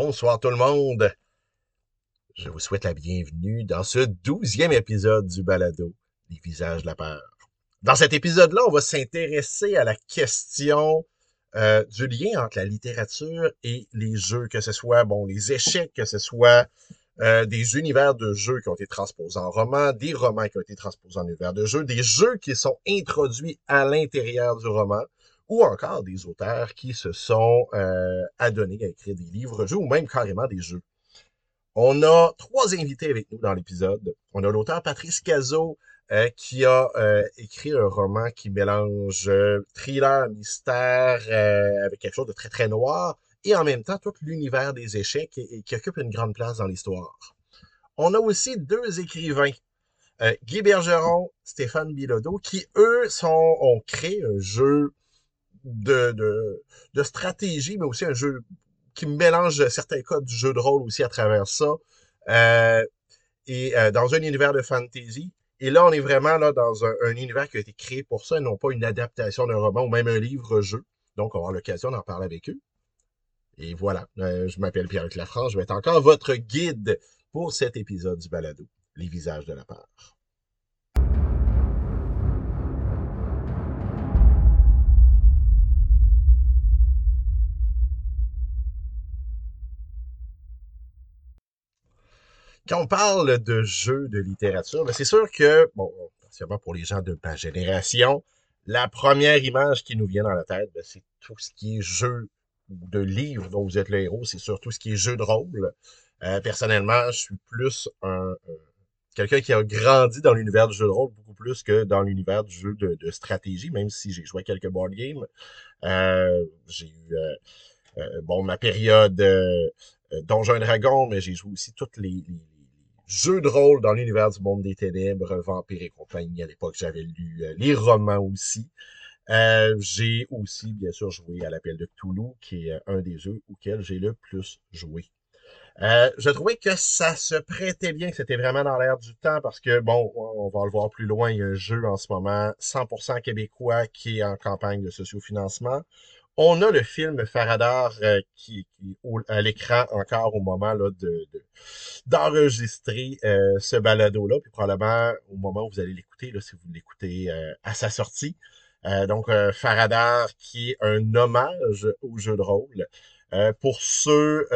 Bonsoir tout le monde. Je vous souhaite la bienvenue dans ce douzième épisode du balado Les visages de la peur. Dans cet épisode-là, on va s'intéresser à la question euh, du lien entre la littérature et les jeux, que ce soit bon les échecs, que ce soit euh, des univers de jeux qui ont été transposés en romans, des romans qui ont été transposés en univers de jeux, des jeux qui sont introduits à l'intérieur du roman, ou encore des auteurs qui se sont euh, adonnés à écrire des livres-jeux ou même carrément des jeux. On a trois invités avec nous dans l'épisode. On a l'auteur Patrice Cazot euh, qui a euh, écrit un roman qui mélange euh, thriller, mystère avec quelque chose de très très noir et en même temps tout l'univers des échecs qui occupe une grande place dans l'histoire. On a aussi deux écrivains, Guy Bergeron, Stéphane Bilodeau, qui eux ont créé un jeu de, stratégie, mais aussi un jeu qui mélange certains codes du jeu de rôle aussi à travers ça. Euh, et euh, dans un univers de fantasy. Et là, on est vraiment là dans un, univers qui a été créé pour ça, et non pas une adaptation d'un roman ou même un livre-jeu. Donc, on avoir l'occasion d'en parler avec eux. Et voilà, euh, je m'appelle Pierre-Luc Lafrance, je vais être encore votre guide pour cet épisode du balado, Les visages de la peur. Quand on parle de jeux de littérature, ben c'est sûr que, bon, particulièrement pour les gens de ma génération, la première image qui nous vient dans la tête, ben, c'est tout ce qui est jeu de livre dont vous êtes le héros, c'est surtout ce qui est jeu de rôle. Euh, personnellement, je suis plus un, quelqu'un qui a grandi dans l'univers du jeu de rôle beaucoup plus que dans l'univers du jeu de, stratégie, même si j'ai joué quelques board games. Euh, j'ai eu euh, euh bon ma période euh, Donjons Dragon, mais j'ai joué aussi toutes les, les jeux de rôle dans l'univers du monde des ténèbres, Vampire et compagnie. À l'époque, j'avais lu euh, les romans aussi. Euh, j'ai aussi, bien sûr, joué à l'appel de Cthulhu, qui est euh, un des jeux auxquels j'ai le plus joué. Je trouvais que ça se prêtait bien, que c'était vraiment dans l'air du temps, parce que, bon, on va le voir plus loin, il y a un jeu en ce moment 100% québécois qui est en campagne de sociofinancement. On a le film Faradar euh, qui, qui à l'écran encore au moment là, de, d'enregistrer euh, ce balado-là, puis probablement au moment où vous allez l'écouter, là, si vous l'écoutez euh, à sa sortie. donc, Faradar qui est un hommage au jeu de rôle. pour ceux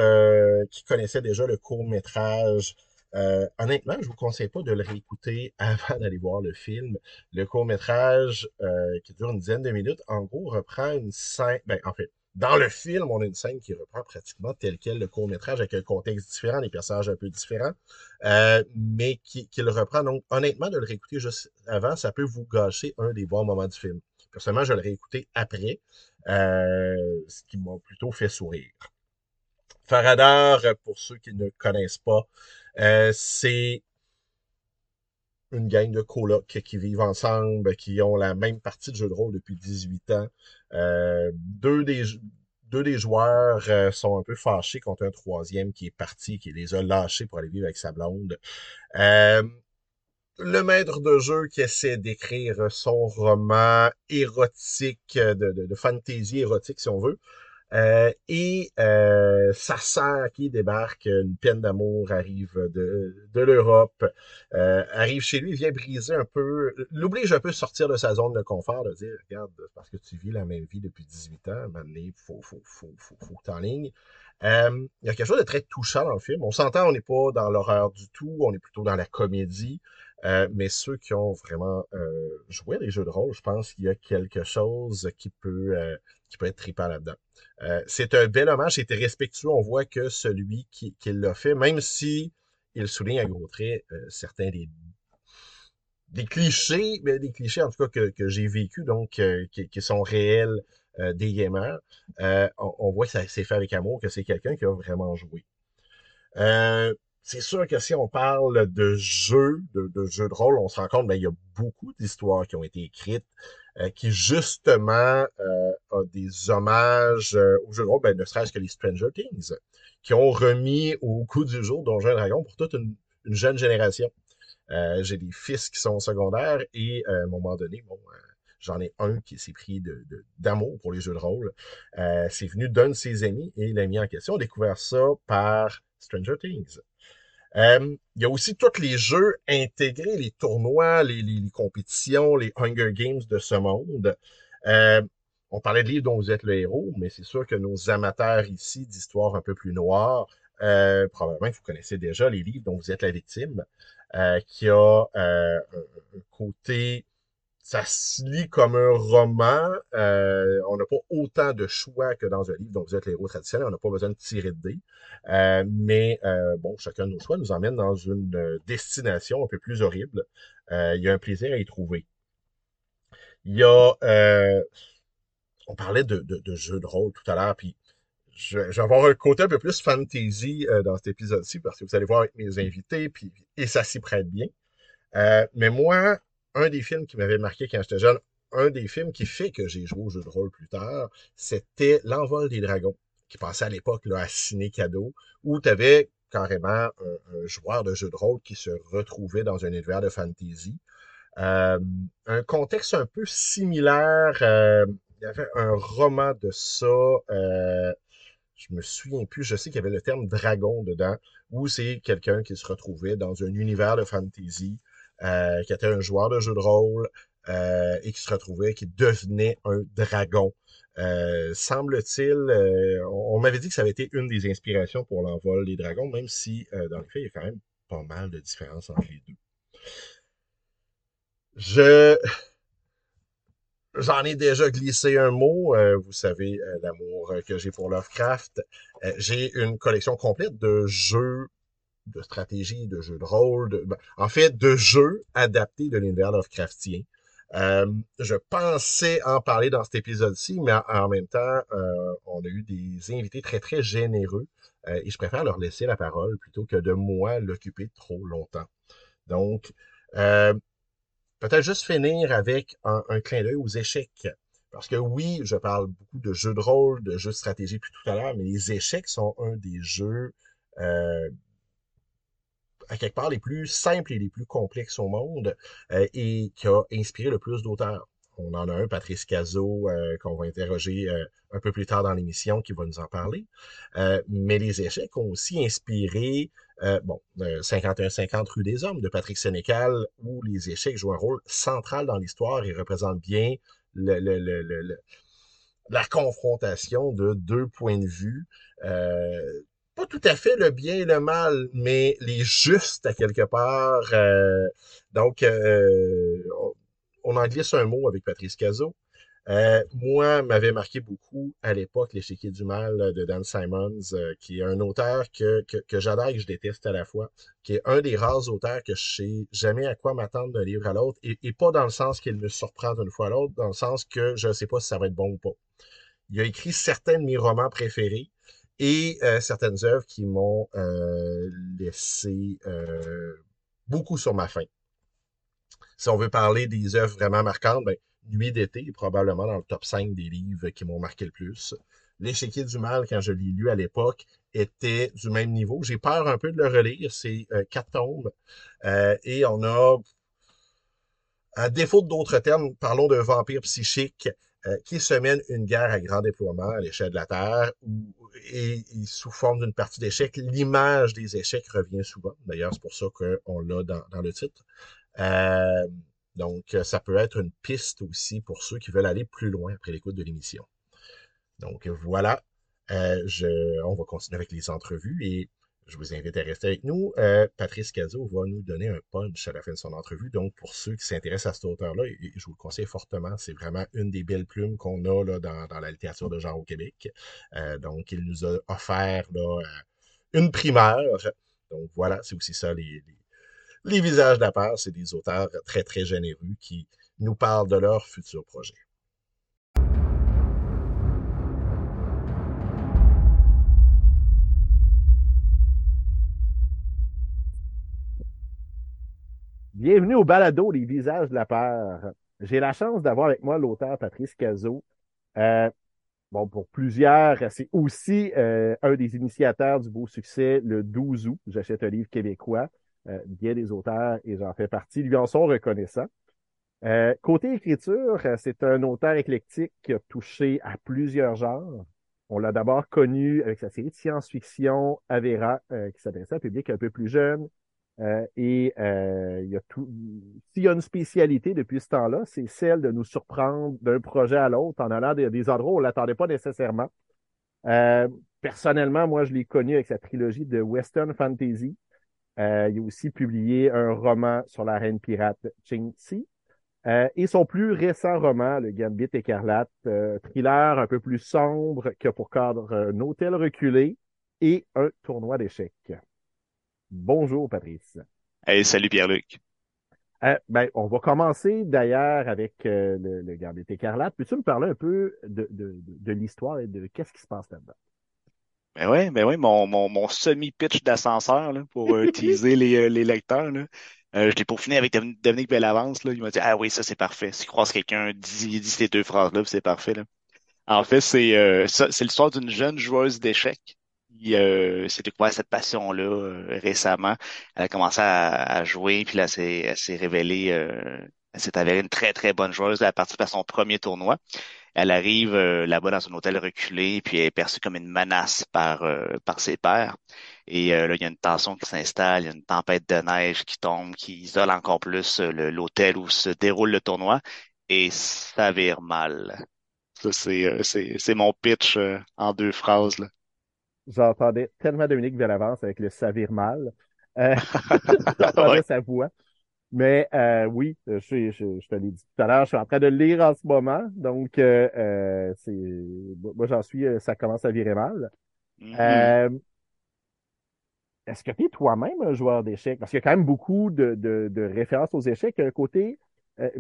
qui connaissaient déjà le court métrage euh, honnêtement, je vous conseille pas de le réécouter avant d'aller voir le film. Le court métrage euh, qui dure une dizaine de minutes, en gros, reprend une scène. Ben, en fait, dans le film, on a une scène qui reprend pratiquement tel quel le court métrage avec un contexte différent, des personnages un peu différents, euh, mais qui, qui, le reprend. Donc, honnêtement, de le réécouter juste avant, ça peut vous gâcher un des bons moments du film. Personnellement, je le réécouté après, ce qui m'a plutôt fait sourire. Faradar, pour ceux qui ne connaissent pas, euh, c'est une gang de colocs qui vivent ensemble, qui ont la même partie de jeu de rôle depuis 18 ans. Euh, deux, des, deux des joueurs euh, sont un peu fâchés contre un troisième qui est parti, qui les a lâchés pour aller vivre avec sa blonde. le maître de jeu qui essaie d'écrire son roman érotique, de, de, de fantasy érotique si on veut, euh, et euh, sa sœur qui débarque, une peine d'amour arrive de, de l'Europe, euh, arrive chez lui, vient briser un peu, l'oblige un peu sortir de sa zone de confort, de dire, regarde, parce que tu vis la même vie depuis 18 ans, il faut, faut, faut, faut, faut que ligne. Euh, il y a quelque chose de très touchant dans le film. On s'entend, on n'est pas dans l'horreur du tout, on est plutôt dans la comédie. Euh, mais ceux qui ont vraiment euh, joué à des jeux de rôle, je pense qu'il y a quelque chose qui peut, euh, qui peut être trippant là-dedans. C'est un bel hommage, c'était respectueux. On voit que celui qui, l'a fait, même si il souligne à gros traits certains des, clichés, mais des clichés en tout cas que, j'ai vécu, donc qui, sont réels des gamers, on, on, voit que ça s'est fait avec amour, que c'est quelqu'un qui a vraiment joué. Euh, c'est sûr que si on parle de jeux, de, de jeux de rôle, on se rend compte qu'il ben, y a beaucoup d'histoires qui ont été écrites euh, qui justement euh, ont des hommages euh, aux jeux de rôle, ben, ne serait-ce que les Stranger Things, qui ont remis au coup du jour Donjons et Dragons pour toute une, jeune génération. Euh, J'ai des fils qui sont secondaires et à un moment donné, bon, J'en ai un qui s'est pris de, d'amour pour les jeux de rôle. Euh, c'est venu d'un de ses amis et l'a mis en question. a découvert ça par Stranger Things. Euh, il y a aussi tous les jeux intégrés, les tournois, les, les, compétitions, les Hunger Games de ce monde. Euh, on parlait de livres dont vous êtes le héros, mais c'est sûr que nos amateurs ici d'histoires un peu plus noires, euh, probablement que vous connaissez déjà les livres dont vous êtes la victime, euh, qui a euh, un, côté, ça se lit comme un roman. Euh, on n'a pas autant de choix que dans un livre dont vous êtes l'héros traditionnel. On n'a pas besoin de tirer de dés. mais bon, chacun de nos choix nous emmène dans une destination un peu plus horrible. il y a un plaisir à y trouver. Il y a on parlait de, de, de jeux de rôle tout à l'heure, puis je, vais avoir un côté un peu plus fantasy euh, dans cet épisode-ci parce que vous allez voir avec mes invités, puis, et ça s'y prête bien. Euh, mais moi, un des films qui m'avait marqué quand j'étais jeune, un des films qui fait que j'ai joué au jeu de rôle plus tard, c'était L'envol des dragons, qui passait à l'époque à Ciné Cadeau, où tu avais carrément un, joueur de jeu de rôle qui se retrouvait dans un univers de fantasy. Euh, un contexte un peu similaire. il y avait un roman de ça je me souviens plus, je sais qu'il y avait le terme dragon dedans, où c'est quelqu'un qui se retrouvait dans un univers de fantasy, euh, qui était un joueur de jeu de rôle, euh, et qui se retrouvait, qui devenait un dragon. Euh, semble-t-il, on, m'avait dit que ça avait été une des inspirations pour l'envol des dragons, même si dans les faits, il y a quand même pas mal de différences entre les deux. Je J'en ai déjà glissé un mot. Vous savez l'amour que j'ai pour Lovecraft. J'ai une collection complète de jeux de stratégie, de jeux de rôle, de, ben, en fait, de jeux adaptés de l'univers Lovecraftien. je pensais en parler dans cet épisode-ci, mais en, même temps, on a eu des invités très, très généreux et je préfère leur laisser la parole plutôt que de moi l'occuper trop longtemps. Donc, Peut-être juste finir avec un, clin d'œil aux échecs. Parce que oui, je parle beaucoup de jeux de rôle, de jeux de stratégie plus tout à l'heure, mais les échecs sont un des jeux euh, à quelque part les plus simples et les plus complexes au monde euh, et qui a inspiré le plus d'auteurs. On en a un, Patrice Cazot, euh, qu'on va interroger un peu plus tard dans l'émission, qui va nous en parler. mais les échecs ont aussi inspiré euh, bon, 51-50 euh, rue des Hommes de Patrick Sénécal, où les échecs jouent un rôle central dans l'histoire et représentent bien la confrontation de deux points de vue. Euh, pas tout à fait le bien et le mal, mais les justes à quelque part. Euh, donc, on en glisse un mot avec Patrice Cazot. Euh, moi, m'avait marqué beaucoup à l'époque L'échiquier du mal de Dan Simons, euh, qui est un auteur que, que, j'adore et que je déteste à la fois, qui est un des rares auteurs que je sais jamais à quoi m'attendre d'un livre à l'autre, et, et, pas dans le sens qu'il me surprend d'une fois à l'autre, dans le sens que je ne sais pas si ça va être bon ou pas. Il a écrit certains de mes romans préférés et euh, certaines œuvres qui m'ont euh, laissé beaucoup sur ma faim. Si on veut parler des œuvres vraiment marquantes, ben, Nuit d'été probablement dans le top 5 des livres qui m'ont marqué le plus. L'échiquier du mal, quand je l'ai lu à l'époque, était du même niveau. J'ai peur un peu de le relire. C'est euh, quatre tombes. Euh, et on a, à défaut d'autres termes, parlons d'un vampire psychique euh, qui se mène une guerre à grand déploiement à l'échelle de la Terre, et, sous forme d'une partie d'échecs, l'image des échecs revient souvent. D'ailleurs, c'est pour ça qu'on l'a dans, dans, le titre. Euh, donc, ça peut être une piste aussi pour ceux qui veulent aller plus loin après l'écoute de l'émission. Donc, voilà. Euh, je, on va continuer avec les entrevues et je vous invite à rester avec nous. Euh, Patrice Cazot va nous donner un punch à la fin de son entrevue. Donc, pour ceux qui s'intéressent à cet auteur-là, je vous le conseille fortement. C'est vraiment une des belles plumes qu'on a là, dans, dans, la littérature de genre au Québec. donc, il nous a offert là, une primeur. Donc, voilà, c'est aussi ça les, les visages de la part, c'est des auteurs très, très généreux qui nous parlent de leur futur projet. Bienvenue au balado Les visages de la peur. J'ai la chance d'avoir avec moi l'auteur Patrice Cazot. Euh, bon, pour plusieurs, c'est aussi euh, un des initiateurs du beau succès le 12 août. J'achète un livre québécois. Euh, bien des auteurs, et j'en fais partie, lui en sont reconnaissants. Euh, côté écriture, c'est un auteur éclectique qui a touché à plusieurs genres. On l'a d'abord connu avec sa série de science-fiction Avera, euh, qui s'adressait à un public un peu plus jeune. Et il y a tout. S'il y a une spécialité depuis ce temps-là, c'est celle de nous surprendre d'un projet à l'autre en allant des, des endroits où on l'attendait pas nécessairement. personnellement, moi, je l'ai connu avec sa trilogie de Western Fantasy. il a aussi publié un roman sur la reine pirate Ching Tsi. Euh, et son plus récent roman, Le Gambit écarlate, euh, thriller un peu plus sombre qui a pour cadre un hôtel reculé et un tournoi d'échecs. Bonjour Patrice. Hey, salut Pierre-Luc. Euh, ben, on va commencer d'ailleurs avec le, le, Gambit écarlate. Peux-tu me parler un peu de, de, de l'histoire et de qu'est-ce qui se passe là-dedans? Ben oui, ben oui, mon, mon, mon semi-pitch d'ascenseur pour utiliser les, les lecteurs. Là. Euh, je l'ai peaufiné avec Dominique Bellavance. Là. Il m'a dit Ah oui, ça c'est parfait. Si croise quelqu'un, dis, dis ces deux phrases-là, c'est parfait. Là. En fait, c'est euh, c'est l'histoire d'une jeune joueuse d'échecs qui euh, s'est découvert cette passion-là euh, récemment. Elle a commencé à, jouer, puis là, elle s'est révélée, elle s'est avérée une très, très bonne joueuse. Elle a participé à son premier tournoi. Elle arrive euh, là-bas dans un hôtel reculé, puis elle est perçue comme une menace par, euh, par ses pairs. Et euh, là, il y a une tension qui s'installe, il y a une tempête de neige qui tombe, qui isole encore plus l'hôtel où se déroule le tournoi, et ça vire mal. Ça, c'est, c'est, c'est mon pitch en deux phrases. Là. J'entendais tellement Dominique l'avance avec le ça vire mal. Euh, J'entendais sa voix. Mais euh, oui, je, je, je, te l'ai dit tout à l'heure, je suis en train de lire en ce moment. Donc, euh, euh c'est moi, j'en suis, euh, ça commence à virer mal. Mm-hmm. Est-ce que tu es toi-même un joueur d'échecs? Parce qu'il y a quand même beaucoup de, de, de références aux échecs. Un côté,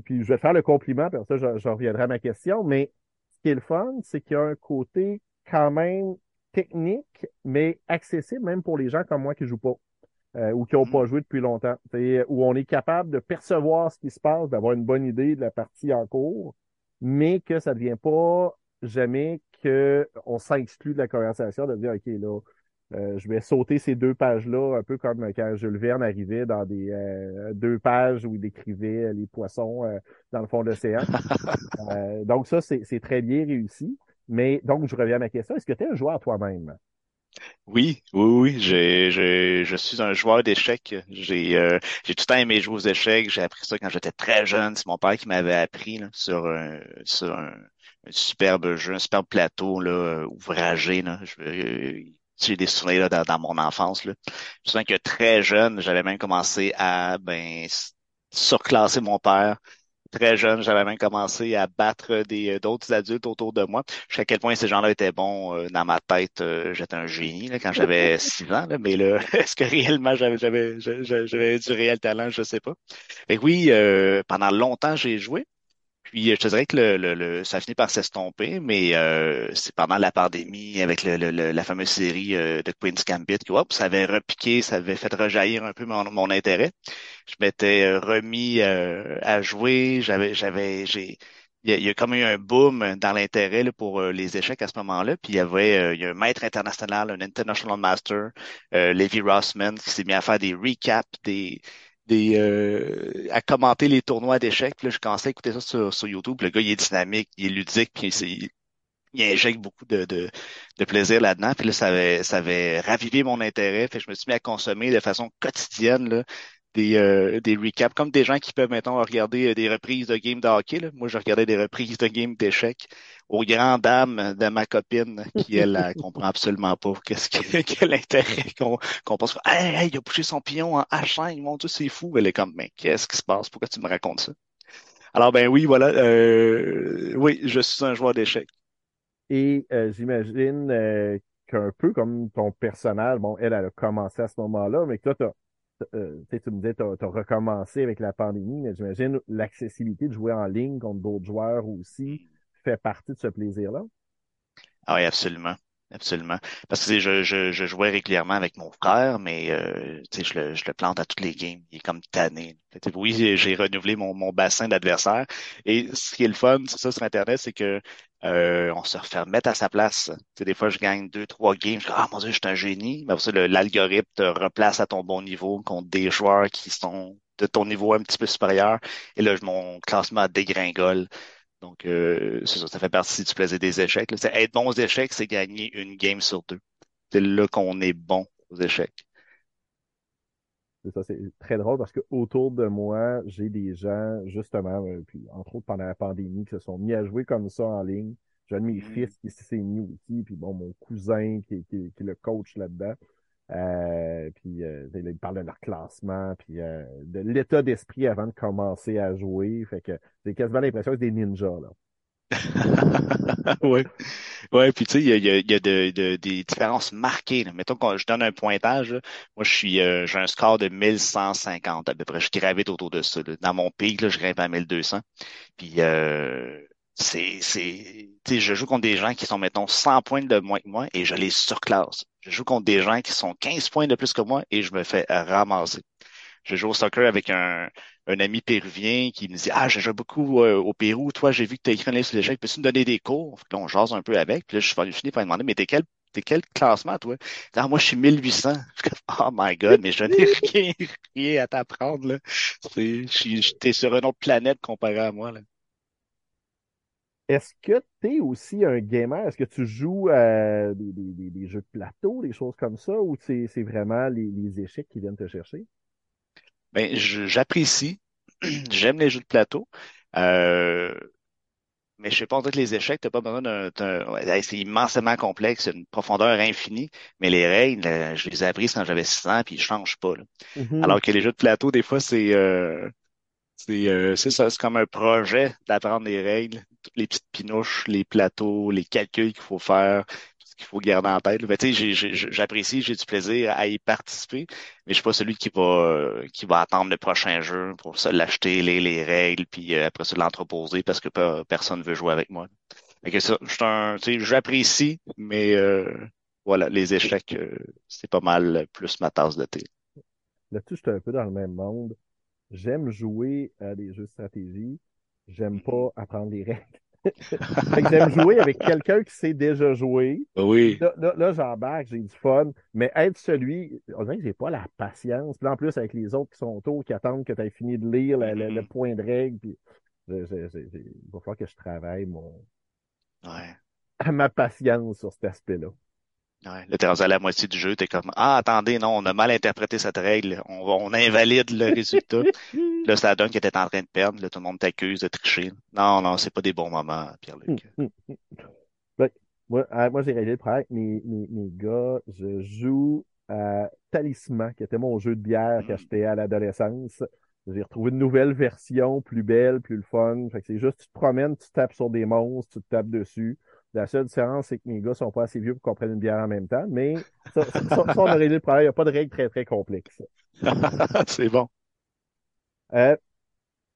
puis je vais te faire le compliment, puis ça, je, reviendrai à ma question, mais ce qui est le fun, c'est qu'il y a un côté quand même technique, mais accessible même pour les gens comme moi qui jouent pas. Euh, ou qui n'ont pas mm. joué depuis longtemps. Où on est capable de percevoir ce qui se passe, d'avoir une bonne idée de la partie en cours, mais que ça ne devient pas jamais qu'on s'exclut de la conversation, de dire, OK, là, euh, je vais sauter ces deux pages-là, un peu comme quand Jules Verne arrivait dans des euh, deux pages où il décrivait les poissons dans le fond de l'océan. donc ça, c'est très bien réussi. Mais donc, je reviens à ma question. Est-ce que tu es un joueur toi-même? Oui, oui, oui, j'ai, je suis un joueur d'échecs. J'ai, euh, j'ai tout le temps aimé jouer aux échecs. J'ai appris ça quand j'étais très jeune. C'est mon père qui m'avait appris là, sur, un, sur un, superbe jeu, un superbe plateau là, ouvragé. Là. Je, j'ai des souvenirs là, dans, mon enfance. Là. Je me souviens que très jeune, j'avais même commencé à ben surclasser mon père très jeune, j'avais même commencé à battre des euh, d'autres adultes autour de moi. Je sais à quel point ces gens-là étaient bons euh, dans ma tête. Euh, j'étais un génie là, quand j'avais six ans, là, mais là, est-ce que réellement j'avais j'avais j'avais du réel talent, je sais pas. Et oui, pendant longtemps j'ai joué. Puis je te dirais que le, le, ça a fini par s'estomper, mais euh, c'est pendant la pandémie avec le, la fameuse série euh, de Queen's Gambit que ça avait repiqué, ça avait fait rejaillir un peu mon, mon intérêt. Je m'étais euh, remis à jouer, j'avais j'avais j'ai il y, a, comme eu un boom dans l'intérêt pour les échecs à ce moment-là. Puis il y avait il y a un maître international, un international master, Levi Rossman, qui s'est mis à faire des recaps des des euh, à commenter les tournois d'échecs. Puis là, je commençais à écouter ça sur, YouTube. Le gars, il est dynamique, il est ludique, puis il, il injecte beaucoup de, de, de plaisir là-dedans. Puis là, ça avait, ça avait ravivé mon intérêt. Fait je me suis mis à consommer de façon quotidienne là, des, euh, des recaps, comme des gens qui peuvent, maintenant regarder euh, des reprises de games de hockey. Là. Moi, je regardais des reprises de games d'échecs aux grandes dames de ma copine qui, elle, elle comprend absolument pas qu'est-ce que, quel intérêt qu'on qu'on pense. Hey, hey, il a poussé son pion en H5, mon Dieu, c'est fou. Elle est comme, mais qu'est-ce qui se passe? Pourquoi tu me racontes ça? Alors, ben oui, voilà. Euh, oui, je suis un joueur d'échecs. Et euh, j'imagine euh, qu'un peu comme ton personnage, bon, elle, elle a commencé à ce moment-là, mais que toi, tu euh, tu me disais, tu as, recommencé avec la pandémie, mais j'imagine l'accessibilité de jouer en ligne contre d'autres joueurs aussi fait partie de ce plaisir-là. Ah oui, absolument. Absolument. Parce que je, je, jouais régulièrement avec mon frère, mais euh, je, le, je le plante à toutes les games. Il est comme tanné. Oui, j'ai renouvelé mon, mon bassin d'adversaires. Et ce qui est le fun, c'est ça sur Internet, c'est que euh, on se refait mettre à sa place. sais, des fois, je gagne deux, trois games. Je ah mon Dieu, je suis un génie. Mais après ça, l'algorithme te replace à ton bon niveau contre des joueurs qui sont de ton niveau un petit peu supérieur. Et là, mon classement dégringole. Donc, euh, ça, ça fait partie du plaisir des échecs. Être bon aux échecs, c'est gagner une game sur deux. C'est là qu'on est bon aux échecs. C'est ça, c'est très drôle parce que autour de moi, j'ai des gens, justement, euh, puis entre autres pendant la pandémie, qui se sont mis à jouer comme ça en ligne. J'ai un de mes Mm. fils qui s'est mis aussi, puis bon, mon cousin qui, qui, qui est le coach là-dedans. Euh, puis euh, il parle de leur classement, puis euh, de l'état d'esprit avant de commencer à jouer. Fait que j'ai quasiment l'impression que c'est des ninjas, là. Ouais. Ouais, puis tu sais, il y a, y a, y a de, de- des différences marquées. là. Mettons que je donne un pointage. là. Moi, je suis euh, j'ai un score de 1150 à peu près. Je gravite autour de ça. là. Dans mon pic, là, je grimpe à 1200. Puis euh, c'est, c'est, tu sais, je joue contre des gens qui sont, mettons, 100 points de moins que moi et je les surclasse. Je joue contre des gens qui sont 15 points de plus que moi et je me fais ramasser. Je joue au soccer avec un, un ami péruvien qui me dit Ah, je joue beaucoup euh, au Pérou. Toi, j'ai vu que tu as écrit un livre sur l'échec. Peux-tu me donner des cours? Fait que là, on jase un peu avec. Puis là, je suis fini par lui demander Mais t'es quel, t'es quel classement, toi? Ah, moi, je suis 1800. Je suis comme, Oh my God, mais je n'ai rien, rien à t'apprendre. là. C'est- Je suis, je- t'es sur une autre planète comparé à moi. Là. Est-ce que tu es aussi un gamer? Est-ce que tu joues à des, des, des, jeux de plateau, des choses comme ça, ou c'est c'est vraiment les, les échecs qui viennent te chercher? Ben, je- j'apprécie. J'aime les jeux de plateau. Euh, Mais je sais pas, on dirait que les échecs, t'as pas besoin d'un, c'est immensément complexe, une profondeur infinie, mais les règles, euh, je les ai apprises quand j'avais 6 ans, puis ils changent pas, là. Mhm. Alors que les jeux de plateau, des fois, c'est, euh, c'est, euh, c'est ça, c'est comme un projet d'apprendre les règles, toutes les petites pinouches, les plateaux, les calculs qu'il faut faire, qu'il faut garder en tête. Ben, j'apprécie, j'ai du plaisir à y participer, mais je suis pas celui qui va, qui va attendre le prochain jeu pour se l'acheter, les, les règles, puis euh, après ça l'entreposer parce que pe- personne veut jouer avec moi. Fait que ça, je suis un, tu sais, j'apprécie, mais euh, voilà, les échecs, euh, c'est pas mal plus ma tasse de thé. Là-dessus, je suis un peu dans le même monde. J'aime jouer à des jeux de stratégie. J'aime Mhm. pas apprendre les règles. Fait que j'aime jouer avec quelqu'un qui sait déjà jouer. Oui. Là, là, là, j'embarque, j'ai du fun, mais être celui, on dirait que j'ai pas la patience. Puis en plus, avec les autres qui sont autour, qui attendent que tu aies fini de lire le, le- le Mhm. point de règle, puis je- je- je- je- il va falloir que je travaille mon, Ouais. ma patience sur cet aspect-là. Ouais. Là, t'es rendu à la moitié du jeu, t'es comme, ah, attendez, non, on a mal interprété cette règle, on, va- on invalide le résultat. Là, ça donne que t'es en train de perdre, là, tout le monde t'accuse de tricher. Non, non, c'est pas des bons moments, Pierre-Luc. Ouais. Moi, euh, moi j'ai réglé le problème avec mes, mes, mes gars. Je joue à Talisman, qui était mon jeu de bière Mm. j'étais à l'adolescence. J'ai retrouvé une nouvelle version, plus belle, plus le fun. Fait que c'est juste, tu te promènes, tu tapes sur des monstres, tu te tapes dessus. La seule différence, c'est que mes gars sont pas assez vieux pour qu'on prenne une bière en même temps. Mais ça, ça, ça, on a réglé le problème. Il n'y a pas de règles très, très complexes. C'est bon. Euh,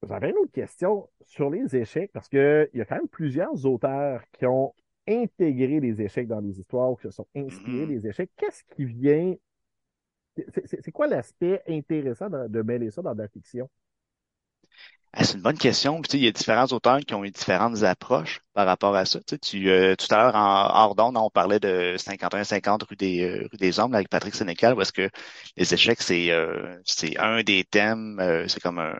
J'avais une autre question sur les échecs, parce que il y a quand même plusieurs auteurs qui ont intégré les échecs dans les histoires ou qui se sont inspirés Mhm. des échecs. Qu'est-ce qui vient? c'est- quoi l'aspect intéressant de, de mêler ça dans la fiction? Ah, c'est une bonne question. Puis, il y a différents auteurs qui ont eu différentes approches par rapport à ça. Tu euh, tout à l'heure, en hors d'onde, on parlait de 51-50 rue des, euh, rue des Hommes avec Patrick Sénécal, parce que les échecs, c'est euh, c'est un des thèmes, euh, c'est comme un,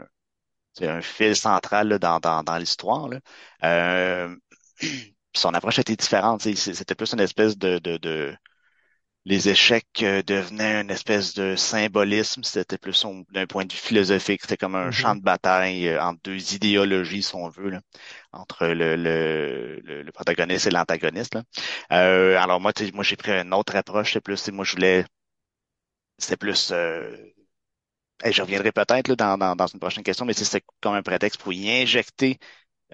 un fil central là, dans, dans, dans l'histoire. Euh, son approche était différente. C'était plus une espèce de, de, de les échecs euh, devenaient une espèce de symbolisme. C'était plus d'un point de vue philosophique. C'était comme un Mhm. champ de bataille euh, entre deux idéologies, si on veut, là, entre le, le, le, le protagoniste et l'antagoniste. Euh, alors moi, moi j'ai pris une autre approche. C'est plus, moi je voulais, c'était plus. Euh, hey, je reviendrai peut-être dans, dans, dans une prochaine question, mais c'était comme un prétexte pour y injecter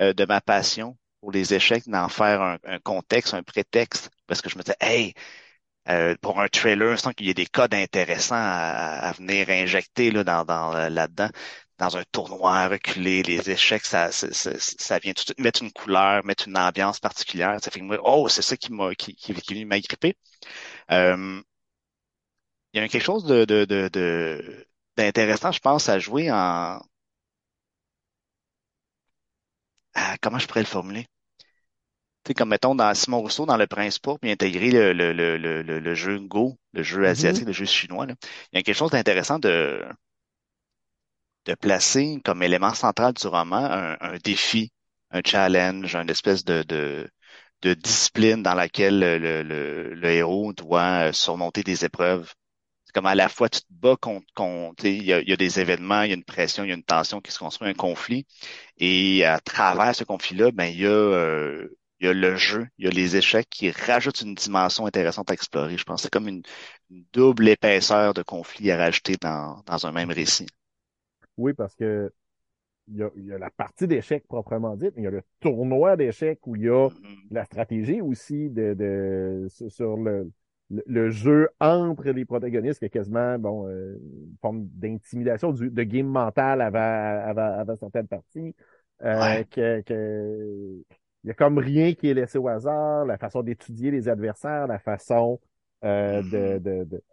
euh, de ma passion pour les échecs, d'en faire un, un contexte, un prétexte, parce que je me disais, hey, euh, pour un trailer, sans qu'il y ait des codes intéressants à, à venir injecter là, dans, dans, euh, là-dedans, dans un tournoi reculé, les échecs, ça, ça, ça, vient tout de suite mettre une couleur, mettre une ambiance particulière. Ça fait que moi, oh, c'est ça qui m'a qui, qui, qui venu m'agripper. Euh, il y a quelque chose de, de, de, d'intéressant, je pense, à jouer en comment je pourrais le formuler? Sais, comme mettons dans Simon Rousseau, dans Le Prince pourpre, puis intégrer le, le, le, le, le- jeu Go, le jeu Mhm. asiatique, le jeu chinois, là. Il y a quelque chose d'intéressant de de placer comme élément central du roman un, un défi, un challenge, une espèce de, de, de discipline dans laquelle le, le, le héros doit surmonter des épreuves. C'est comme à la fois tu te bats contre, contre il y a, il y a des événements, il y a une pression, il y a une tension qui se construit, un conflit, et à travers ce conflit-là, ben il y a euh, il y a le jeu, il y a les échecs qui rajoutent une dimension intéressante à explorer. Je pense c'est comme une, une, double épaisseur de conflit à rajouter dans, dans un même récit. Oui, parce que il y a, il y a la partie d'échecs proprement dite, mais il y a le tournoi d'échecs où il y a mm-hmm. la stratégie aussi de, de sur le, le, jeu entre les protagonistes, qui est quasiment bon, euh, une forme d'intimidation, de game mental avant, avant, avant certaines parties. Euh, ouais. que, que, il y a comme rien qui est laissé au hasard, la façon d'étudier les adversaires, la façon euh, mm-hmm. de, de, de,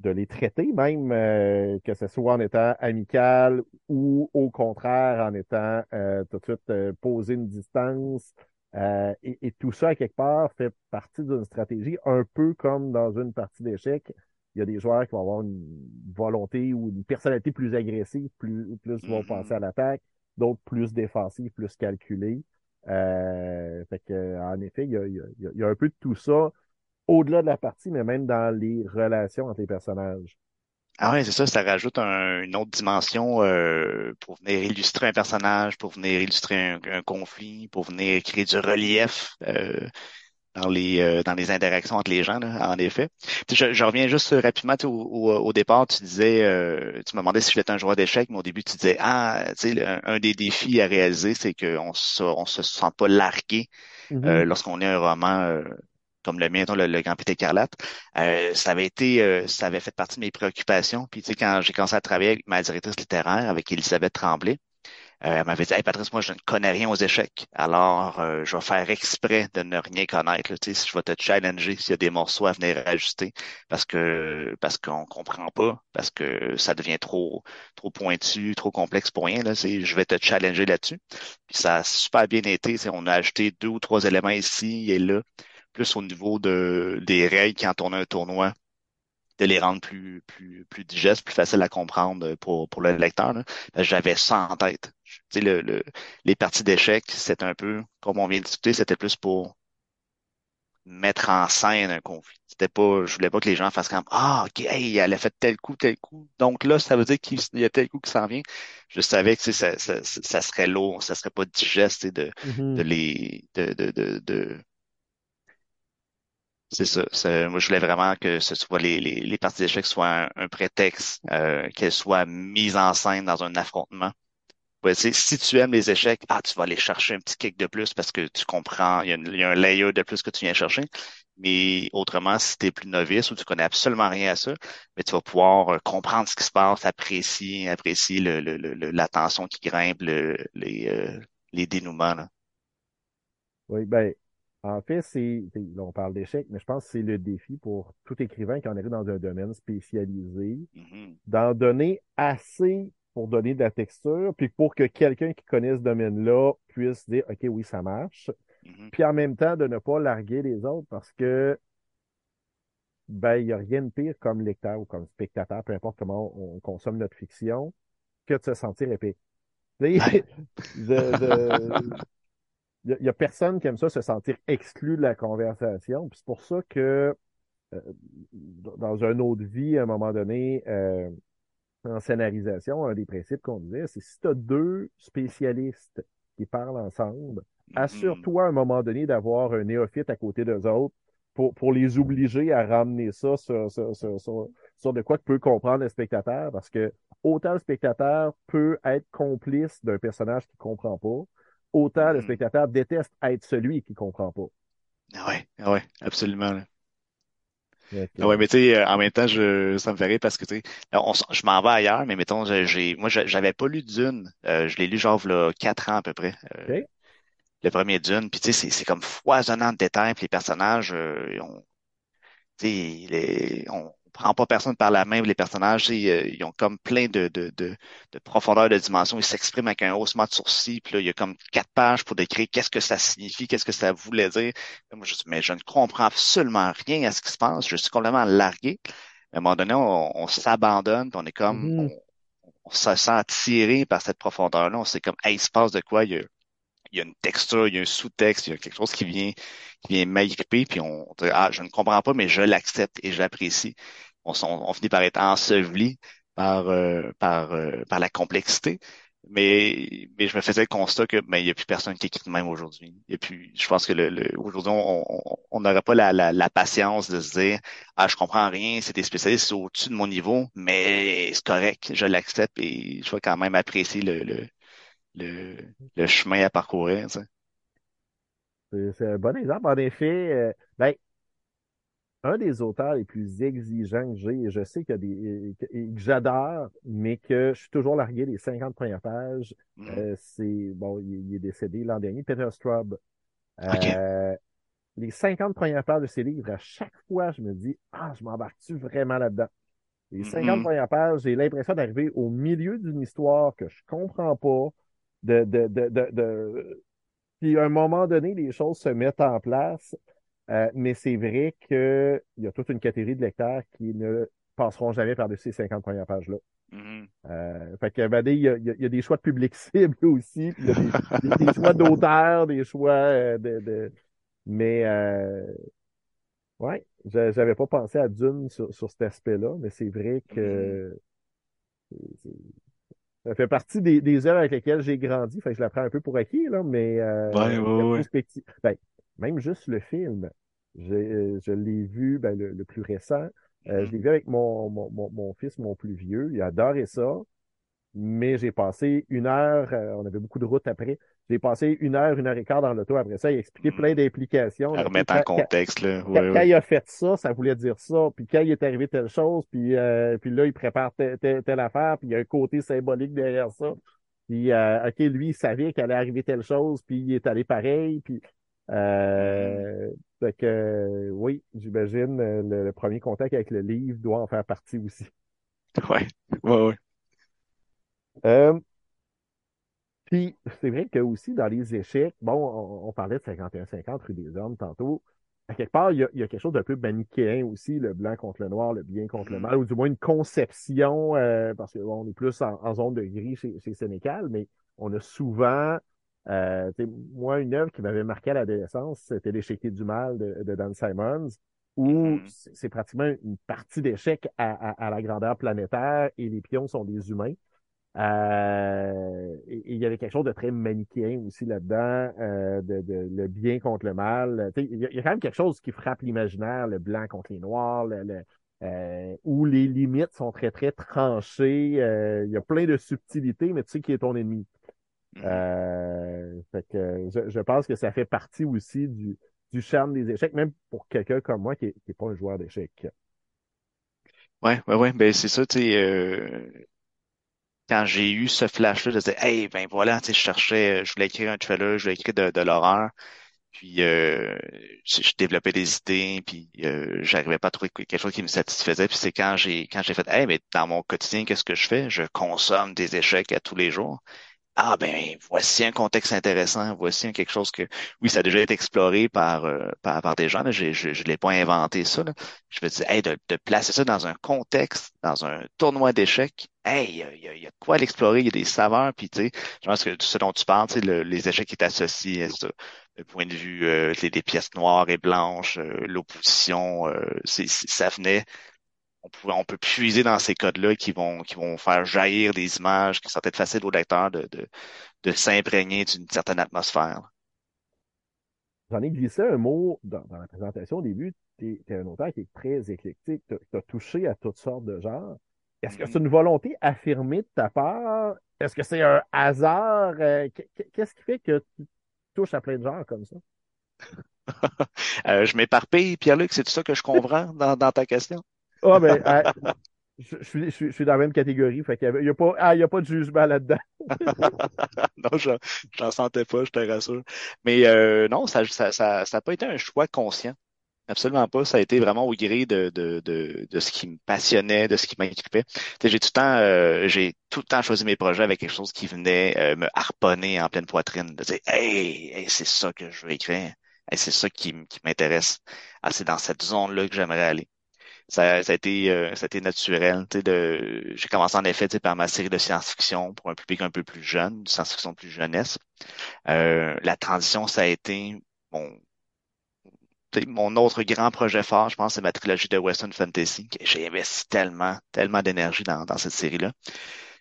de, les traiter, même euh, que ce soit en étant amical ou au contraire en étant euh, tout de suite euh, poser une distance. Euh, et, et, tout ça, à quelque part, fait partie d'une stratégie, un peu comme dans une partie d'échecs. Il y a des joueurs qui vont avoir une volonté ou une personnalité plus agressive, plus, plus vont penser à mm-hmm. l'attaque, d'autres plus défensives, plus calculées. Euh, fait que, en effet, il y a, il y a, un peu de tout ça au-delà de la partie, mais même dans les relations entre les personnages. Ah ouais, c'est ça, ça rajoute un, une autre dimension euh, pour venir illustrer un personnage, pour venir illustrer un, un conflit, pour venir créer du relief. Euh, dans les euh, dans les interactions entre les gens, là, en effet. Je, je, reviens juste rapidement au, au, au, départ, tu disais, euh, tu me demandais si je étais un joueur d'échecs, mais au début tu disais ah, tu sais, un, un, des défis à réaliser, c'est qu'on se on se sent pas largué mm-hmm. euh, lorsqu'on est un roman euh, comme le mien, le, le Grand Prix écarlate. ça avait été, ça avait fait partie de mes préoccupations. Puis tu sais, quand j'ai commencé à travailler avec ma directrice littéraire, avec Elisabeth Tremblay, euh, elle m'avait dit, hey Patrice, moi je ne connais rien aux échecs, alors euh, je vais faire exprès de ne rien connaître. Tu sais, je vais te challenger s'il y a des morceaux à venir ajuster parce que parce qu'on comprend pas, parce que ça devient trop trop pointu, trop complexe pour rien. Là, je vais te challenger là-dessus. Puis ça a super bien été. On a ajouté deux ou trois éléments ici et là, plus au niveau de des règles quand on a un tournoi de les rendre plus, plus, plus digestes, plus faciles à comprendre pour, pour le lecteur. J'avais ça en tête. Tu sais, le, le, les parties d'échecs, c'est un peu, comme on vient de discuter, c'était plus pour mettre en scène un conflit. C'était pas, je voulais pas que les gens fassent comme, ah, ok, hey, elle a fait tel coup, tel coup. Donc là, ça veut dire qu'il y a tel coup qui s'en vient. Je savais que ça, ça, ça, serait lourd, ça serait pas digeste de, mm-hmm. de les, de, de, de, de c'est ça. Moi, je voulais vraiment que ce soit les, les, les parties d'échecs soient un, prétexte, euh, qu'elles soient mises en scène dans un affrontement. Si tu aimes les échecs, ah, tu vas aller chercher un petit kick de plus parce que tu comprends, il y, a, il y a un layer de plus que tu viens chercher. Mais autrement, si tu es plus novice ou tu connais absolument rien à ça, mais tu vas pouvoir euh, comprendre ce qui se passe, apprécier, apprécier le, le, le, la tension qui grimpe, le, les, euh, les dénouements. Là. Oui, ben, en fait, c'est, là, on parle d'échecs, mais je pense que c'est le défi pour tout écrivain qui en arrive dans un domaine spécialisé, mm-hmm. d'en donner assez pour donner de la texture, puis pour que quelqu'un qui connaît ce domaine-là puisse dire, OK, oui, ça marche. Mm-hmm. Puis en même temps, de ne pas larguer les autres parce que, ben, il n'y a rien de pire comme lecteur ou comme spectateur, peu importe comment on consomme notre fiction, que de se sentir épais. il y, a personne qui aime ça, se sentir exclu de la conversation. Puis c'est pour ça que euh, dans une autre vie, à un moment donné, euh, en scénarisation, un des principes qu'on disait, c'est si tu as deux spécialistes qui parlent ensemble, mm-hmm. assure-toi à un moment donné d'avoir un néophyte à côté d'eux autres pour, pour les obliger à ramener ça sur, sur, sur, sur, de quoi que peut comprendre le spectateur, parce que autant le spectateur peut être complice d'un personnage qui comprend pas, autant le hmm. spectateur déteste être celui qui comprend pas. Ah ouais, ah absolument. Ah ouais, mais tu sais, euh, en même temps, je, ça me ferait parce que tu sais, je m'en vais ailleurs, mais mettons, j'ai, moi, j'avais pas lu Dune. Euh, je l'ai lu genre là, quatre ans à peu près. Euh, le premier Dune, puis tu sais, c'est comme foisonnant de détails, puis les personnages, euh, ont, tu sais, les, on, prend pas personne par la main. Les personnages, ils ont comme plein de, de, de, de profondeur, de dimension. Ils s'expriment avec un haussement de sourcils. Puis là, il y a comme quatre pages pour décrire qu'est-ce que ça signifie, qu'est-ce que ça voulait dire. Moi, je, mais je ne comprends absolument rien à ce qui se passe. Je suis complètement largué. À un moment donné, on, s'abandonne, on est comme, mm-hmm. on se sent attiré par cette profondeur-là. On sait comme, hey, il se passe de quoi? Il y a, il y a une texture, il y a un sous-texte, il y a quelque chose qui vient, qui vient m'agripper, puis on dit, ah, je ne comprends pas, mais je l'accepte et je On, on, finit par être enseveli par, euh, euh, la complexité. Mais, je me faisais le constat que ben, il n'y a plus personne qui écrit même aujourd'hui. Et puis, je pense que le, le aujourd'hui, on n'aurait pas la, patience de se dire Ah, je comprends rien, c'est des spécialistes, au-dessus de mon niveau, mais c'est correct, je l'accepte et je vais quand même apprécier le chemin à parcourir. C'est un bon exemple. En effet, euh, ben, un des auteurs les plus exigeants que j'ai, et je sais qu'il y a des que, j'adore, mais que je suis toujours largué les 50 premières pages, mm. euh, c'est bon, il, est décédé l'an dernier, Peter Straub. Euh, les 50 premières pages de ses livres, à chaque fois, je me dis Ah, je m'embarque-tu vraiment là-dedans? Les 50 premières pages, j'ai l'impression d'arriver au milieu d'une histoire que je comprends pas, de, de, de, de, de... Puis à un moment donné, les choses se mettent en place. Euh, mais c'est vrai qu'il y a toute une catégorie de lecteurs qui ne passeront jamais par-dessus ces 50 premières pages-là. Mm-hmm. euh, fait que, ben, il, y a, il, y a, des choix de public cible aussi, il y a des, des, choix d'auteurs, des choix euh, de, de, Mais, euh, ouais, j'avais pas pensé à Dune sur, sur cet aspect-là, mais c'est vrai que mm-hmm. ça fait partie des, des œuvres avec lesquelles j'ai grandi. Fait que je la prends un peu pour acquis, là, mais euh, ouais, ouais, ouais. Ben, même juste le film. Euh, je l'ai vu, ben, le, plus récent. Euh, je l'ai vu avec mon, mon, mon, fils, mon plus vieux. Il adorait ça. Mais j'ai passé une heure, euh, on avait beaucoup de route après. J'ai passé une heure, une heure et quart dans l'auto après ça. Il a expliqué plein d'implications. À remettre en contexte, là. quand, il a fait ça, ça voulait dire ça. Puis quand il est arrivé telle chose, puis, puis là, il prépare telle, telle, affaire, puis il y a un côté symbolique derrière ça. Puis, OK, lui, il savait qu'elle allait arriver telle chose, puis il est allé pareil. Puis euh, fait que, oui, j'imagine euh, le, premier contact avec le livre doit en faire partie aussi. Ouais, ouais, ouais. Euh, puis, c'est vrai que aussi dans les échecs, bon, on, parlait de 51-50 rue des Hommes tantôt. À quelque part, il y a, il y a quelque chose d'un peu manichéen aussi, le blanc contre le noir, le bien contre le mm-hmm. mal, ou du moins une conception, euh, parce qu'on est plus en, zone de gris chez, chez Sénécal, mais on a souvent euh, moi, une œuvre qui m'avait marqué à l'adolescence, c'était L'échiquier du mal de, de Dan Simons, où mm-hmm. c'est pratiquement une partie d'échec à, à, la grandeur planétaire et les pions sont des humains. Euh, et il y avait quelque chose de très manichéen aussi là-dedans, euh, de, de, le bien contre le mal. Il y, y, a quand même quelque chose qui frappe l'imaginaire, le blanc contre les noirs, le, euh, où les limites sont très, très tranchées. Euh, il y a plein de subtilités, mais tu sais qui est ton ennemi? Euh, fait que je, pense que ça fait partie aussi du, du charme des échecs, même pour quelqu'un comme moi qui n'est pas un joueur d'échecs. Ouais, ouais, ouais, ben c'est ça, tu sais, euh, quand j'ai eu ce flash-là, je disais, hey, ben voilà, tu sais, je cherchais, je voulais écrire un trailer, je voulais écrire de, de l'horreur, puis euh, je, développais des idées, puis euh, j'arrivais pas à trouver quelque chose qui me satisfaisait, puis c'est quand j'ai quand j'ai fait, hey, mais dans mon quotidien, qu'est-ce que je fais? Je consomme des échecs à tous les jours ah ben voici un contexte intéressant, voici quelque chose que oui ça a déjà été exploré par euh, par, des gens, là, je je, l'ai pas inventé ça. Là. Je veux dire, hey, de, placer ça dans un contexte, dans un tournoi d'échecs, hey, il y a, y a, quoi l'explorer, il y a des saveurs, puis tu sais, je pense que ce dont tu parles, le, les échecs qui est associé à ça, le point de vue euh, des, pièces noires et blanches, euh, l'opposition, euh, c'est, ça venait on, peut puiser dans ces codes-là qui vont, qui vont faire jaillir des images qui sont peut-être faciles au lecteur de, de, de s'imprégner d'une certaine atmosphère. J'en ai glissé un mot dans, la présentation au début. Tu es, un auteur qui est très éclectique. Tu as touché à toutes sortes de genres. Est-ce que c'est une volonté affirmée de ta part? Est-ce que c'est un hasard? Euh, qu'est-ce qui fait que tu touches à plein de genres comme ça? euh, je m'éparpille, Pierre-Luc, c'est tout ça que je comprends dans, dans ta question? Ah, ben, je, suis, je, suis, dans la même catégorie. Fait qu'il y a, pas, ah, il y a pas de jugement là-dedans. non, je j'en sentais pas, je te rassure. Mais euh, non, ça ça, ça, ça pas été un choix conscient. Absolument pas. Ça a été vraiment au gré de, de, de, de ce qui me passionnait, de ce qui m'inquiétait. J'ai tout le temps, euh, j'ai tout le temps choisi mes projets avec quelque chose qui venait euh, me harponner en pleine poitrine. De dire, hey, c'est ça que je veux écrire. c'est ça qui, qui m'intéresse. Ah, c'est dans cette zone-là que j'aimerais aller. Ça, ça a été, euh, ça a été naturel. J'ai commencé en effet par ma série de science-fiction pour un public un peu plus jeune, de science-fiction plus jeunesse. Euh, la transition, ça a été mon, mon autre grand projet fort, je pense, c'est ma trilogie de Western Fantasy. J'ai investi tellement, tellement d'énergie dans, dans cette série-là.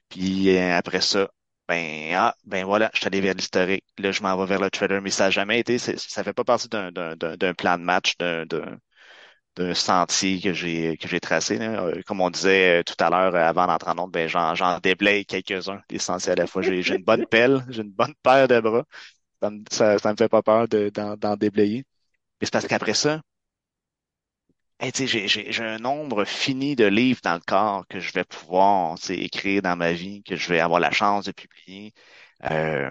Puis euh, après ça, ben ah, ben voilà, je suis allé vers l'historique. Là, je m'en vais vers le trailer, mais ça n'a jamais été, ça fait pas partie d'un, plan de match, d'un, d'un sentier que j'ai que j'ai tracé. Euh, comme on disait euh, tout à l'heure avant d'entrer en autre, ben j'en, j'en déblaye quelques-uns, des sentiers à la fois. J'ai, j'ai une bonne pelle, j'ai une bonne paire de bras. Ça me, ça, me fait pas peur de, d'en, d'en déblayer. Mais c'est parce qu'après ça, hey, j'ai, j'ai, j'ai un nombre fini de livres dans le corps que je vais pouvoir écrire dans ma vie, que je vais avoir la chance de publier. Euh,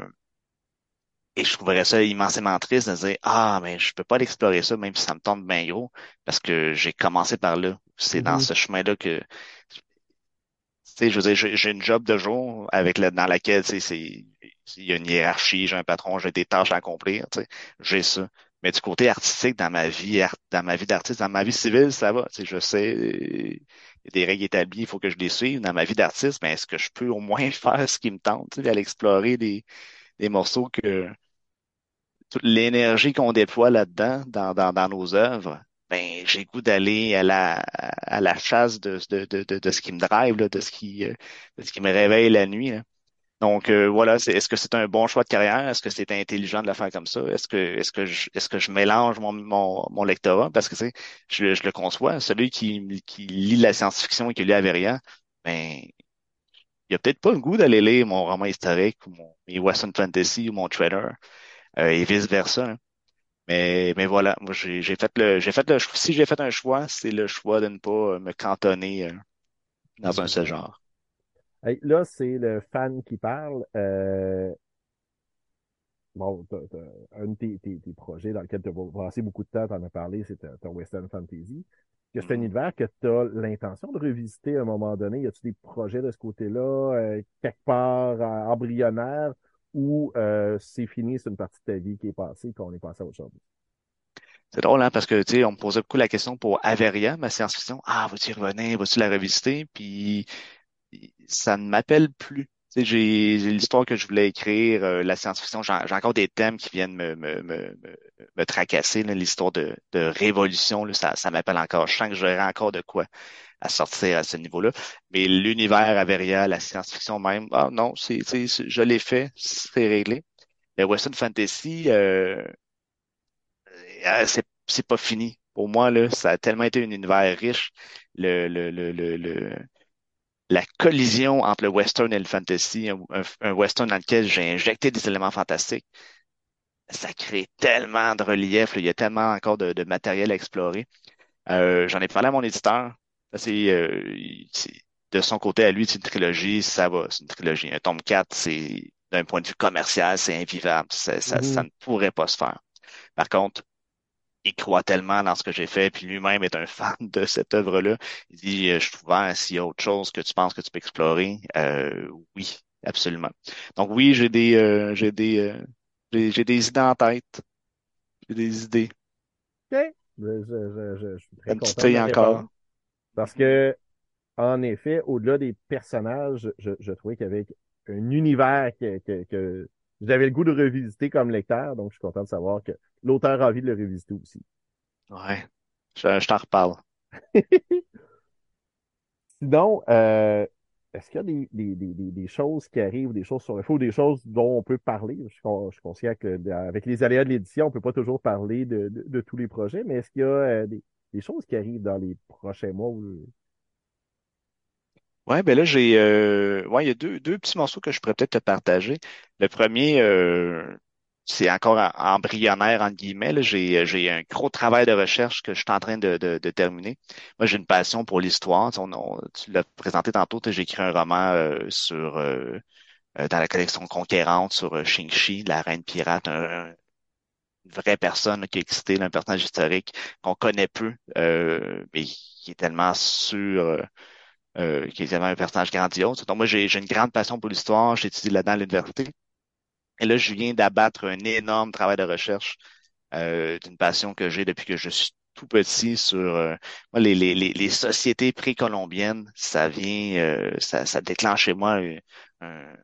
et je trouverais ça immensément triste de dire Ah, mais je peux pas l'explorer ça, même si ça me tombe bien gros, parce que j'ai commencé par là. C'est dans mm-hmm. ce chemin-là que tu sais, je veux dire, j'ai une job de jour avec la, dans laquelle c'est il y a une hiérarchie, j'ai un patron, j'ai des tâches à accomplir, tu sais, j'ai ça. Mais du côté artistique, dans ma vie, dans ma vie d'artiste, dans ma vie civile, ça va. Tu sais, je sais, il y a des règles établies, il faut que je les suive. Dans ma vie d'artiste, ben, est-ce que je peux au moins faire ce qui me tente, tu sais, aller explorer des, des morceaux que l'énergie qu'on déploie là-dedans, dans, dans, dans nos œuvres, ben, j'ai goût d'aller à la, à la chasse de, de, de, de, ce qui me drive, là, de, ce qui, euh, de ce qui me réveille la nuit. Là. Donc euh, voilà, est-ce que c'est un bon choix de carrière? Est-ce que c'est intelligent de le faire comme ça? Est-ce que est-ce que je est-ce que je mélange mon, mon, mon lectorat? Parce que je, je le conçois, celui qui, qui lit la science-fiction et qui lit Averia, ben il a peut-être pas le goût d'aller lire mon roman historique ou mon Western Fantasy ou mon euh, et vice-versa. Hein. Mais, mais voilà, moi j'ai fait le j'ai fait le si j'ai fait un choix, c'est le choix de ne pas me cantonner euh, dans un seul genre là, c'est le fan qui parle. Euh, bon, un de tes, projets dans lequel tu as passé beaucoup de temps, tu en as parlé, c'est ton Western Fantasy. Que c'est un univers que tu as l'intention de revisiter à un moment donné. Y a-tu des projets de ce côté-là, euh, quelque part embryonnaire, ou euh, c'est fini, c'est une partie de ta vie qui est passée, qu'on est passé à autre chose? C'est drôle, hein, parce que, tu sais, on me posait beaucoup la question pour Averia, ma science-fiction. Ah, vas-tu revenir? Vas-tu la revisiter? Puis, ça ne m'appelle plus. J'ai l'histoire que je voulais écrire, euh, la science-fiction, j'ai encore des thèmes qui viennent me, me, me, me tracasser. L'histoire de, de révolution, là, ça, ça m'appelle encore. Je sens que j'aurais encore de quoi à sortir à ce niveau-là. Mais l'univers Averia, la science-fiction même, ah non, c'est, je l'ai fait, c'est réglé. Le Western Fantasy, euh, euh c'est, pas fini. Pour moi, là, ça a tellement été un univers riche. Le, le, le, le, la collision entre le western et le fantasy, un, western dans lequel j'ai injecté des éléments fantastiques, ça crée tellement de relief, il y a tellement encore de, matériel à explorer. Euh, J'en ai parlé à mon éditeur. Euh, c'est de son côté à lui, c'est une trilogie, ça va, c'est une trilogie. Un tome 4, c'est d'un point de vue commercial, c'est invivable. Ça, ça, ça mm-hmm. ne pourrait pas se faire. Par contre, il croit tellement dans ce que j'ai fait, puis lui-même est un fan de cette œuvre-là. Il dit, euh, je trouve s'il y a autre chose que tu penses que tu peux explorer, euh, oui, absolument. Donc oui, j'ai des, euh, j'ai des, euh, j'ai, des idées en tête, j'ai des idées. Ok, je, je, je, je suis très content. encore. Parce que, en effet, au-delà des personnages, je, je trouvais qu'il y avait un univers que, que, que j'avais le goût de revisiter comme lecteur, donc je suis content de savoir que l'auteur a envie de le revisiter aussi. Ouais, je, t'en reparle. Sinon, euh, est-ce qu'il y a des, des, des, des, choses qui arrivent, des choses sur le faux, des choses dont on peut parler? Je suis, conscient qu'avec les aléas de l'édition, on peut pas toujours parler de, de, tous les projets, mais est-ce qu'il y a euh, des, des choses qui arrivent dans les prochains mois? Ouais, ben là, j'ai euh, ouais, il y a deux, deux petits morceaux que je pourrais peut-être te partager. Le premier, euh, c'est encore embryonnaire, entre guillemets. J'ai, j'ai un gros travail de recherche que je suis en train de, de, de terminer. Moi, j'ai une passion pour l'histoire. Tu, l'as présenté tantôt, j'ai écrit un roman euh, sur euh, euh, dans la collection Conquérante sur Shang-Chi, la reine pirate, un, une vraie personne qui a existé, un personnage historique qu'on connaît peu, mais qui est tellement sûr euh, qui est un personnage grandiose. Donc moi, j'ai une grande passion pour l'histoire, j'ai étudié là-dedans à l'université. Et là, je viens d'abattre un énorme travail de recherche euh, d'une passion que j'ai depuis que je suis tout petit sur euh, moi, les, les, les, les sociétés précolombiennes, ça vient, euh, ça, ça déclenche chez moi un,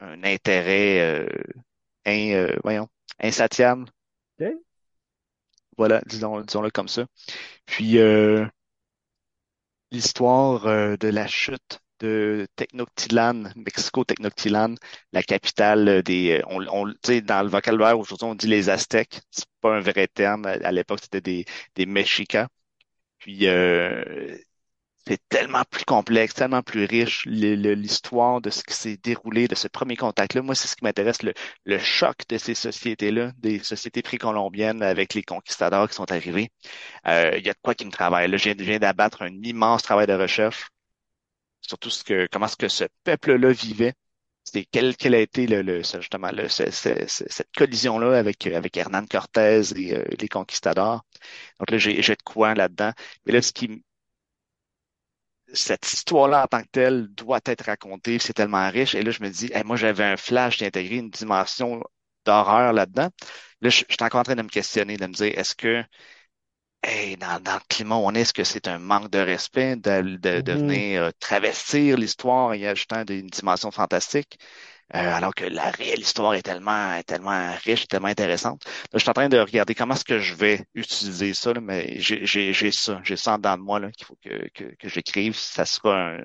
un intérêt euh, in, euh, voyons, insatiable. Voilà, disons, disons-le comme ça. Puis euh, l'histoire euh, de la chute de Tenochtitlan, Mexico Tenochtitlan, la capitale des, euh, on, on, dans le vocabulaire aujourd'hui on dit les Aztèques, c'est pas un vrai terme. À, à l'époque c'était des des Mexicas. Puis euh, c'est tellement plus complexe, tellement plus riche, l'histoire de ce qui s'est déroulé, de ce premier contact-là. Moi, c'est ce qui m'intéresse, le, le choc de ces sociétés-là, des sociétés précolombiennes avec les conquistadors qui sont arrivés. Euh, il y a de quoi qui me travaille. Là, je viens, d'abattre un immense travail de recherche sur tout ce que, comment est-ce que ce peuple-là vivait. C'est quel, quel a été le, le, justement le, ce- ce- ce- cette collision-là avec, avec Hernán Cortés et euh, les conquistadors. Donc là, j'ai de quoi là-dedans. Mais là, ce qui, cette histoire-là en tant que telle doit être racontée, c'est tellement riche. Et là, je me dis, hey, moi, j'avais un flash d'intégrer une dimension d'horreur là-dedans. Là, je, je suis encore en train de me questionner, de me dire, est-ce que, hey, dans, dans le climat où on est, est-ce que c'est un manque de respect de, de, de Mhm. venir euh, travestir l'histoire et ajoutant des- une dimension fantastique? Euh, alors que la réelle histoire est tellement, tellement riche, tellement intéressante. Là, je suis en train de regarder comment est-ce que je vais utiliser ça, là, mais j'ai, ça, j'ai ça en dedans de moi qu'il faut que, que, que j'écrive. Ça sera un.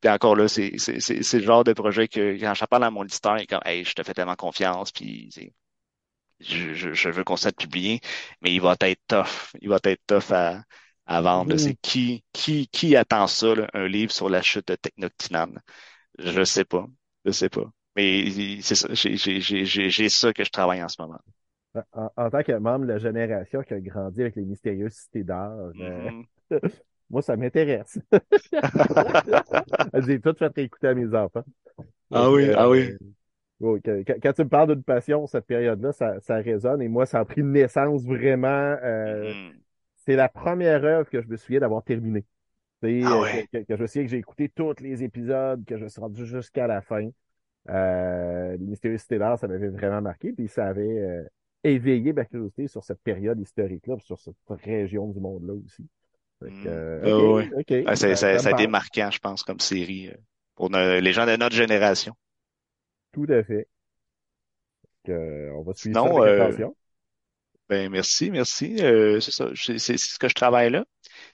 Puis encore là, c'est, c'est, c'est, c'est le genre de projet que quand j'en parle à mon éditeur, il est comme Hey, je te fais tellement confiance, puis je, je, je veux qu'on soit publié, mais il va être tough. Il va être tough à, à vendre. Mhm. C'est qui, qui, qui attend ça, là, un livre sur la chute de Tenochtitlan? Je sais pas. Je sais pas. Mais c'est ça, j'ai, j'ai, j'ai, j'ai j'ai ça que je travaille en ce moment. En, en tant que membre de la génération qui a grandi avec les mystérieuses cités d'art, euh, Mhm. moi, ça m'intéresse. J'ai tout fait écouter à mes enfants. Ah Donc, oui, euh, ah oui. quand tu me parles d'une passion, cette période-là, ça, ça résonne. Et moi, ça a pris naissance vraiment. euh, Mhm. c'est la première œuvre que je me souviens d'avoir terminée. Ah euh, ouais. que, que- que je souviens que j'ai écouté tous les épisodes, que je suis rendu jusqu'à la fin. Euh, les Mystérieux d'Art, ça m'avait vraiment marqué. Puis ça avait euh, éveillé ma curiosité sur cette période historique-là, sur cette région du monde-là aussi. Que, euh, Ah, ça, a été marquant, je pense, comme série euh, pour les gens de notre génération. Tout à fait. Que, euh, on va suivre ça avec attention. Ben merci, merci. Euh, c'est ça, c'est c'est- c'est ce que je travaille là.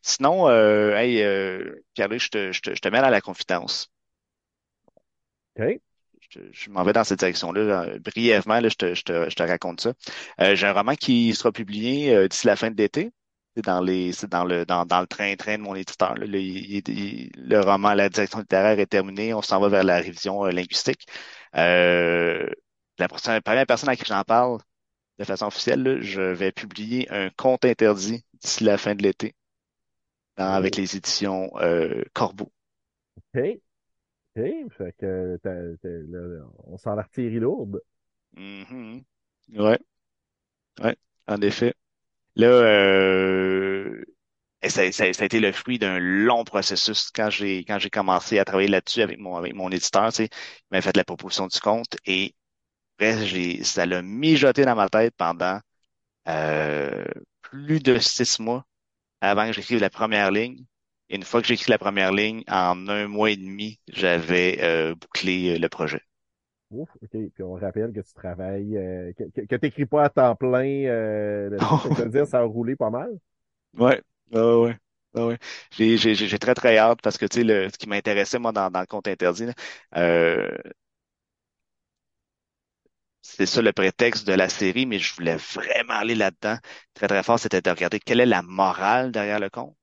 Sinon, euh, hey, euh, Pierre-Louis, je te, je te, je te mets à la confidence. OK. Je, je m'en vais dans cette direction-là. là. Brièvement, là, je te, je te, je te raconte ça. Euh, j'ai un roman qui sera publié euh, d'ici la fin de l'été. C'est dans les, c'est dans le, dans, dans le train-train de mon éditeur. là. Le, il- il- le roman, la direction littéraire est terminée. On s'en va vers la révision euh, linguistique. Euh, la la première personne à qui j'en parle de façon officielle, là, je vais publier un conte interdit d'ici la fin de l'été dans- avec les éditions euh, Corbeau. OK. OK. Fait que t'as- t'as- là, on sent l'artillerie lourde. Mhm. Ouais, ouais, en effet. Là, euh, et ça, ça- ça a été le fruit d'un long processus quand j'ai quand j'ai commencé à travailler là-dessus avec mon avec mon éditeur, tu sais, il m'a fait la proposition du compte et j'ai ça l'a mijoté dans ma tête pendant euh, plus de six mois avant que j'écrive la première ligne. Et une fois que j'ai écrit la première ligne, en un mois et demi, j'avais euh, bouclé euh, le projet. Ouf, OK. Puis on rappelle que tu travailles, euh, que, que, que t'écris pas à temps plein euh, veut dire ça a roulé pas mal. Ouais, ouais, ouais. ouais, ouais. J'ai, j'ai, j'ai j'ai très, très hâte parce que, tu sais, le, ce qui m'intéressait, moi, dans, dans le compte interdit, là, euh, c'est ça le prétexte de la série, mais je voulais vraiment aller là-dedans. Très, très fort, c'était de regarder quelle est la morale derrière le conte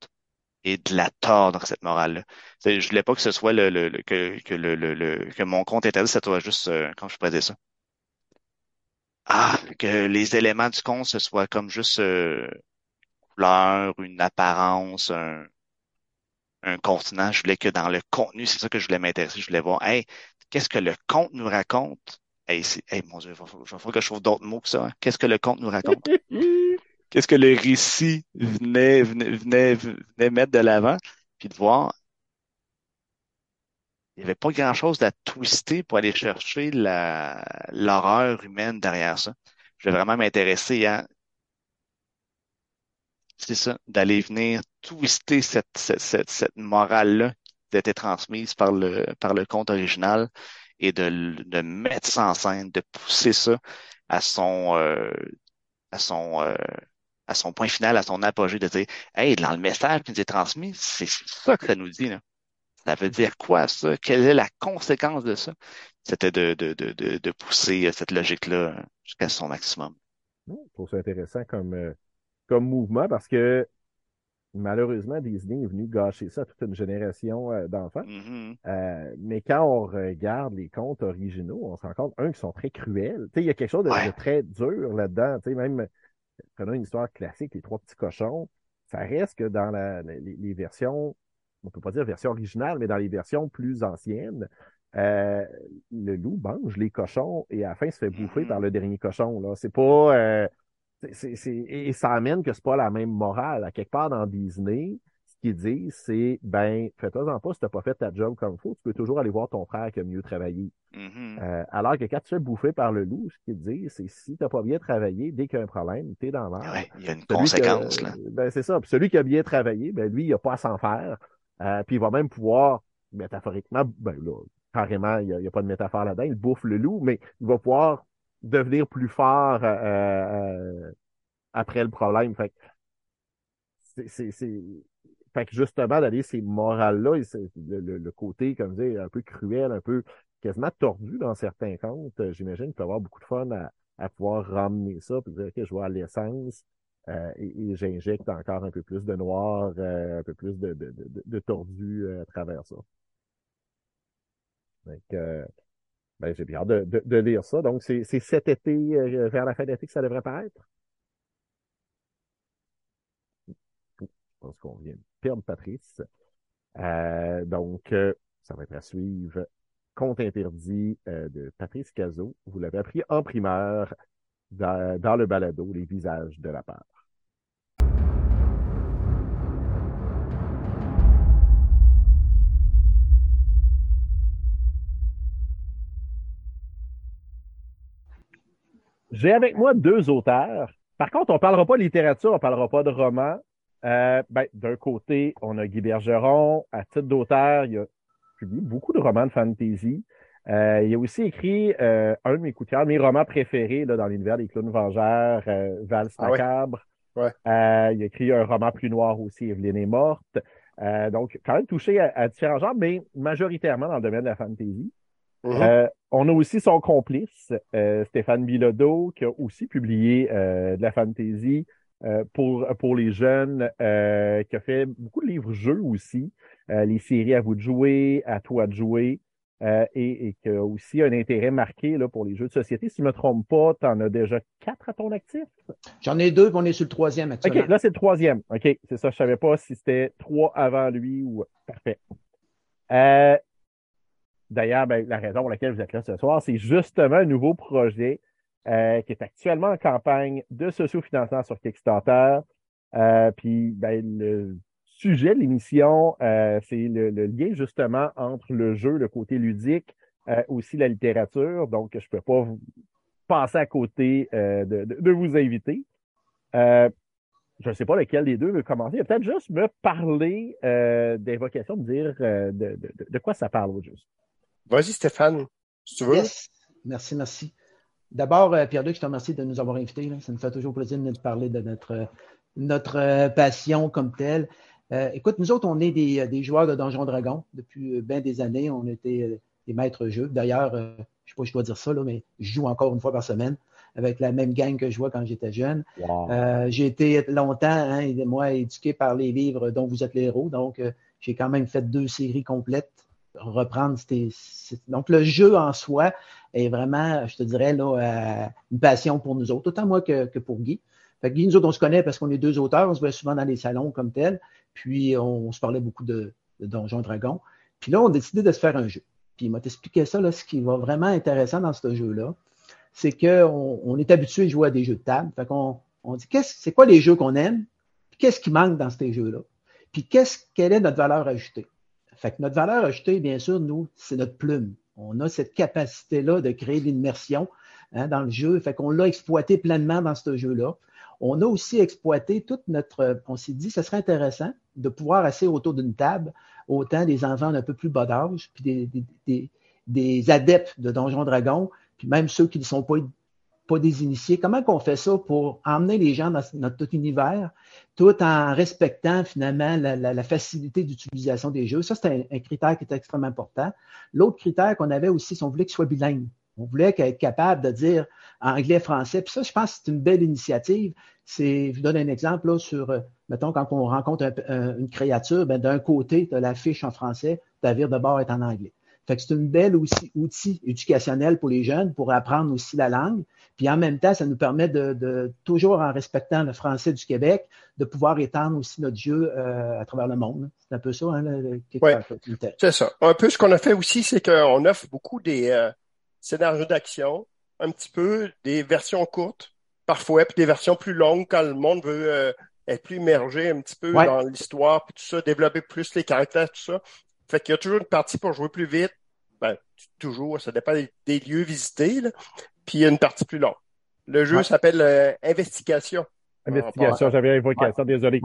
et de la tordre, cette morale-là. Je voulais pas que ce soit le, le, le- que, que le, que mon compte interdit, ça soit juste, euh, comment je dire ça? Ah, que les éléments du conte, ce soit comme juste, euh, couleur, une apparence, un, un contenant. Je voulais que dans le contenu, c'est ça que je voulais m'intéresser. Je voulais voir, hey, qu'est-ce que le conte nous raconte? Hey, mon Dieu, il va, falloir que je trouve d'autres mots que ça. hein. Qu'est-ce que le conte nous raconte? Qu'est-ce que le récit venait, venait, venait, venait mettre de l'avant? Puis de voir, il n'y avait pas grand-chose à twister pour aller chercher la, l'horreur humaine derrière ça. Je vais vraiment m'intéresser à c'est ça, d'aller venir twister cette, cette, cette, cette morale-là qui a été transmise par le, par le conte original et de, de mettre ça en scène, de pousser ça à son, euh, à son, euh, à son point final, à son apogée, de dire, hey, dans le message qui nous est transmis, c'est ça que ça nous dit, là. Ça veut dire quoi, ça? Quelle est la conséquence de ça? C'était de, de, de, de, pousser cette logique-là jusqu'à son maximum. Je trouve ça intéressant comme, euh, comme mouvement parce que malheureusement, Disney est venu gâcher ça à toute une génération euh, d'enfants. Mm-hmm. Euh, mais quand on regarde les contes originaux, on se rend compte, un, qui sont très cruels. Tu sais, il y a quelque chose de, Ouais. de très dur là-dedans. Tu sais, même, prenons une histoire classique, Les Trois Petits Cochons, ça reste que dans la, les, les versions, on peut pas dire version originale, mais dans les versions plus anciennes, euh, le loup mange les cochons et à la fin se fait bouffer par le dernier cochon. Là. C'est pas... euh, et ça amène que c'est pas la même morale. À quelque part dans Disney, ce qu'ils disent, c'est ben, fais-toi-en pas si t'as pas fait ta job comme il faut, tu peux toujours aller voir ton frère qui a mieux travaillé. Mhm. Euh, alors que quand tu te fais bouffer par le loup, ce qu'ils disent, c'est si t'as pas bien travaillé, dès qu'il y a un problème, t'es dans l'art. Ouais, il y a une Celui conséquence, que- là. Ben, c'est ça. Puis celui qui a bien travaillé, ben, lui, il n'a pas à s'en faire. Euh, puis il va même pouvoir, métaphoriquement, ben là, carrément, il n'y a, il y a pas de métaphore là-dedans, il bouffe le loup, mais il va pouvoir devenir plus fort euh, euh, après le problème. Fait que, c'est, c'est, fait justement, d'aller ces morales-là, le, le- côté, comme je un peu cruel, un peu quasiment tordu dans certains comptes, euh, j'imagine qu'il peut avoir beaucoup de fun à, à pouvoir ramener ça, puis dire, OK, je vois l'essence, euh, et, et j'injecte encore un peu plus de noir, euh, un peu plus de, de, de, tordu euh, à travers ça. Donc, euh, ben, j'ai bien hâte de, de, de lire ça. Donc, c'est cet été, euh, vers la fin d'été que ça devrait paraître? Je pense qu'on vient de perdre Patrice. Euh, donc, euh, ça va être à suivre. Compte interdit euh, de Patrice Cazot. Vous l'avez appris en primeur dans, dans le balado Les visages de la peur. J'ai avec moi deux auteurs. Par contre, on parlera pas de littérature, on parlera pas de romans. Euh, ben, d'un côté, on a Guy Bergeron. À titre d'auteur, il a publié beaucoup de romans de fantasy. Euh, il a aussi écrit euh, un de mes coups de cœur, mes romans préférés là, dans l'univers des clowns vengeurs, euh, Valse Ah ouais? macabre. Ouais. Euh, il a écrit un roman plus noir aussi, Evelyne est morte. Euh, donc, quand même touché à, à différents genres, mais majoritairement dans le domaine de la fantasy. Mhm. Euh, on a aussi son complice, euh, Stéphane Bilodeau, qui a aussi publié euh, de la fantasy euh, pour, pour les jeunes, euh, qui a fait beaucoup de livres-jeux aussi, euh, les séries À vous de jouer, À toi de jouer, euh, et, et qui a aussi un intérêt marqué là, pour les jeux de société. Si je ne me trompe pas, tu en as déjà quatre à ton actif? J'en ai deux, puis on est sur le troisième actuellement. OK, là, c'est le troisième. OK, c'est ça. Je savais pas si c'était trois avant lui ou. Parfait. Euh, D'ailleurs, ben, la raison pour laquelle vous êtes là ce soir, c'est justement un nouveau projet euh, qui est actuellement en campagne de sociofinancement sur Kickstarter. Euh, puis, ben, le sujet de l'émission, euh, c'est le, lien justement entre le jeu, le côté ludique, euh, aussi la littérature. Donc, je ne peux pas vous passer à côté euh, de, de- vous inviter. Euh, je ne sais pas lequel des deux veut commencer. Peut-être juste me parler d'invocation, me dire de, de- de quoi ça parle au juste. Vas-y, Stéphane, si tu veux. Yes. Merci, merci. D'abord, euh, Pierre-Luc, je te remercie de nous avoir invités. Ça nous fait toujours plaisir de nous parler de notre, notre euh, passion comme telle. Euh, écoute, nous autres, on est des, des joueurs de Donjons Dragons depuis bien des années. On était des maîtres jeux. D'ailleurs, euh, je ne sais pas si je dois dire ça, là, mais je joue encore une fois par semaine avec la même gang que je jouais quand j'étais jeune. Wow. Euh, j'ai été longtemps, hein, moi, éduqué par les livres dont vous êtes les héros. Donc, j'ai quand même fait deux séries complètes. Reprendre, c'est- Donc, le jeu en soi est vraiment, je te dirais, là, euh, une passion pour nous autres, autant moi que, que pour Guy. Fait que Guy, nous autres, on se connaît parce qu'on est deux auteurs, on se voit souvent dans les salons comme tel. Puis, on, se parlait beaucoup de, de Donjons Dragons. Puis là, on a décidé de se faire un jeu. Puis, il m'a expliqué ça, là, ce qui va vraiment intéressant dans ce jeu-là, c'est qu'on on est habitué à jouer à des jeux de table. Fait qu'on on dit, qu'est-ce, c'est quoi les jeux qu'on aime? Puis qu'est-ce qui manque dans ces jeux-là? Puis qu'est-ce, quelle est notre valeur ajoutée? Fait que notre valeur ajoutée, bien sûr, nous, c'est notre plume. On a cette capacité-là de créer l'immersion hein, dans le jeu. Fait qu'on l'a exploité pleinement dans ce jeu-là. on a aussi exploité toute notre. On s'est dit, ce serait intéressant de pouvoir asseoir autour d'une table autant des enfants d'un peu plus bas d'âge, puis des, des, des, adeptes de Donjons Dragons, puis même ceux qui ne sont pas, pas des initiés. Comment qu'on fait ça pour emmener les gens dans notre univers, tout en respectant finalement la, facilité d'utilisation des jeux? Ça, c'est un, critère qui est extrêmement important. L'autre critère qu'on avait aussi, c'est qu'on voulait qu'ils soient bilingues. On voulait être capable de dire anglais-français. Puis ça, je pense que c'est une belle initiative. C'est, je vous donne un exemple là, sur, euh, mettons, quand on rencontre une créature, ben, d'un côté, tu as la fiche en français, ta vire de bord est en anglais. Fait que c'est une belle aussi, outil éducationnel pour les jeunes pour apprendre aussi la langue. Puis en même temps, ça nous permet de, toujours en respectant le français du Québec, de pouvoir étendre aussi notre jeu euh, à travers le monde. C'est un peu ça, hein, le, c'est ça. Un peu ce qu'on a fait aussi, c'est qu'on offre beaucoup des, euh, scénarios d'action, un petit peu des versions courtes, parfois, puis des versions plus longues quand le monde veut euh, être plus immergé un petit peu dans l'histoire, puis tout ça, développer plus les caractères, tout ça. Fait qu'il y a toujours une partie pour jouer plus vite. Ben, toujours, ça dépend des, lieux visités, là. puis il y a une partie plus longue. Le jeu s'appelle euh, Investigation. Investigation, j'avais évoqué ça, désolé.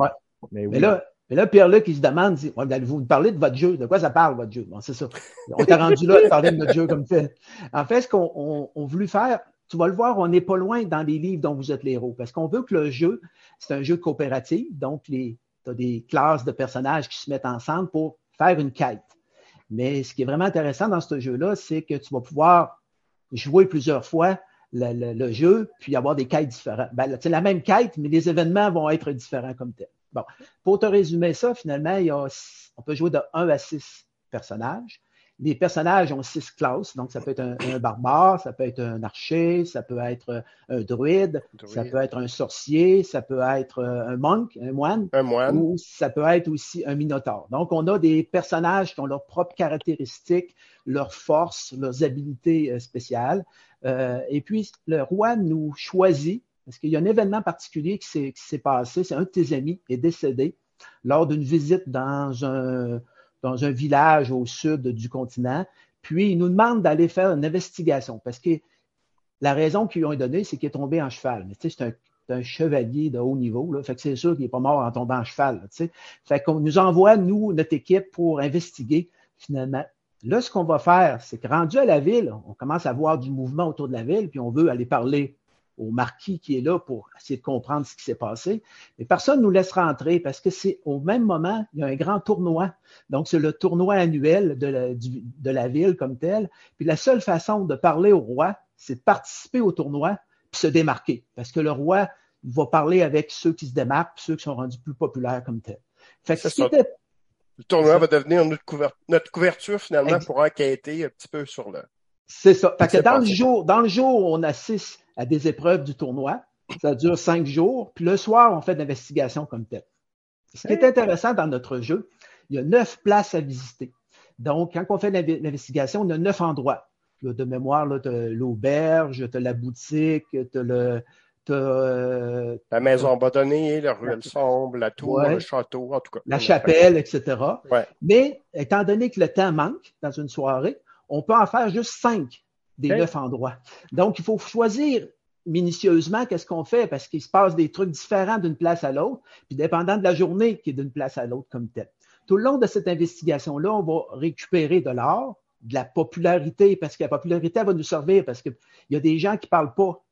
Mais, oui. là, mais là, Pierre-Luc, il se demande, vous parlez de votre jeu, de quoi ça parle, votre jeu? Bon, c'est ça. On t'a rendu là de parler de notre jeu comme fait. En fait, ce qu'on a voulu faire, tu vas le voir, on n'est pas loin dans les livres dont vous êtes les héros, parce qu'on veut que le jeu, c'est un jeu coopératif, donc tu as des classes de personnages qui se mettent ensemble pour faire une quête. Mais ce qui est vraiment intéressant dans ce jeu-là, c'est que tu vas pouvoir jouer plusieurs fois le, jeu, puis avoir des quêtes différentes. Ben, c'est la même quête, mais les événements vont être différents comme tel. Bon, pour te résumer ça, finalement, il y a, on peut jouer de 1 à 6 personnages. Les personnages ont six classes, donc ça peut être un, barbare, ça peut être un archer, ça peut être un druide, ça peut être un sorcier, ça peut être un monk, un moine, un moine, ou ça peut être aussi un minotaure. Donc on a des personnages qui ont leurs propres caractéristiques, leurs forces, leurs habiletés euh, spéciales. Euh, et puis le roi nous choisit parce qu'il y a un événement particulier qui s'est passé. C'est un de tes amis qui est décédé lors d'une visite dans un, dans un village au sud du continent. Puis, il nous demande d'aller faire une investigation parce que la raison qu'ils lui ont donnée, c'est qu'il est tombé en cheval. Mais tu sais, c'est un, chevalier de haut niveau. Là. Fait que c'est sûr qu'il n'est pas mort en tombant en cheval. Fait qu'on nous envoie, nous, notre équipe, pour investiguer finalement. Là, ce qu'on va faire, c'est que rendu à la ville, on commence à voir du mouvement autour de la ville, puis on veut aller parler au marquis qui est là pour essayer de comprendre ce qui s'est passé. Mais personne ne nous laisse rentrer parce que c'est au même moment, il y a un grand tournoi. Donc, c'est le tournoi annuel de la, de la ville comme tel. Puis la seule façon de parler au roi, c'est de participer au tournoi puis se démarquer. Parce que le roi va parler avec ceux qui se démarquent, ceux qui sont rendus plus populaires comme tel. Fait que ce Le tournoi va devenir notre, notre couverture finalement pour enquêter un petit peu sur le. C'est ça. Fait que dans le, jour, dans le jour où on assiste à des épreuves du tournoi. Ça dure cinq jours. Puis le soir, on fait de l'investigation comme tel. Ce qui est intéressant dans notre jeu, il y a neuf places à visiter. Donc, quand on fait l'investigation, on a neuf endroits. de mémoire, tu as l'auberge, tu as la boutique, tu as le. Euh, la maison abandonnée, la ruelle sombre, la tour, le château, en tout cas. La chapelle, etc. Mais étant donné que le temps manque dans une soirée, on peut en faire juste cinq des neuf endroits. Donc, il faut choisir minutieusement qu'est-ce qu'on fait parce qu'il se passe des trucs différents d'une place à l'autre, puis dépendant de la journée qui est d'une place à l'autre comme tel. Tout le long de cette investigation-là, on va récupérer de l'art, de la popularité, parce que la popularité elle va nous servir parce qu'il y a des gens qui ne parlent pas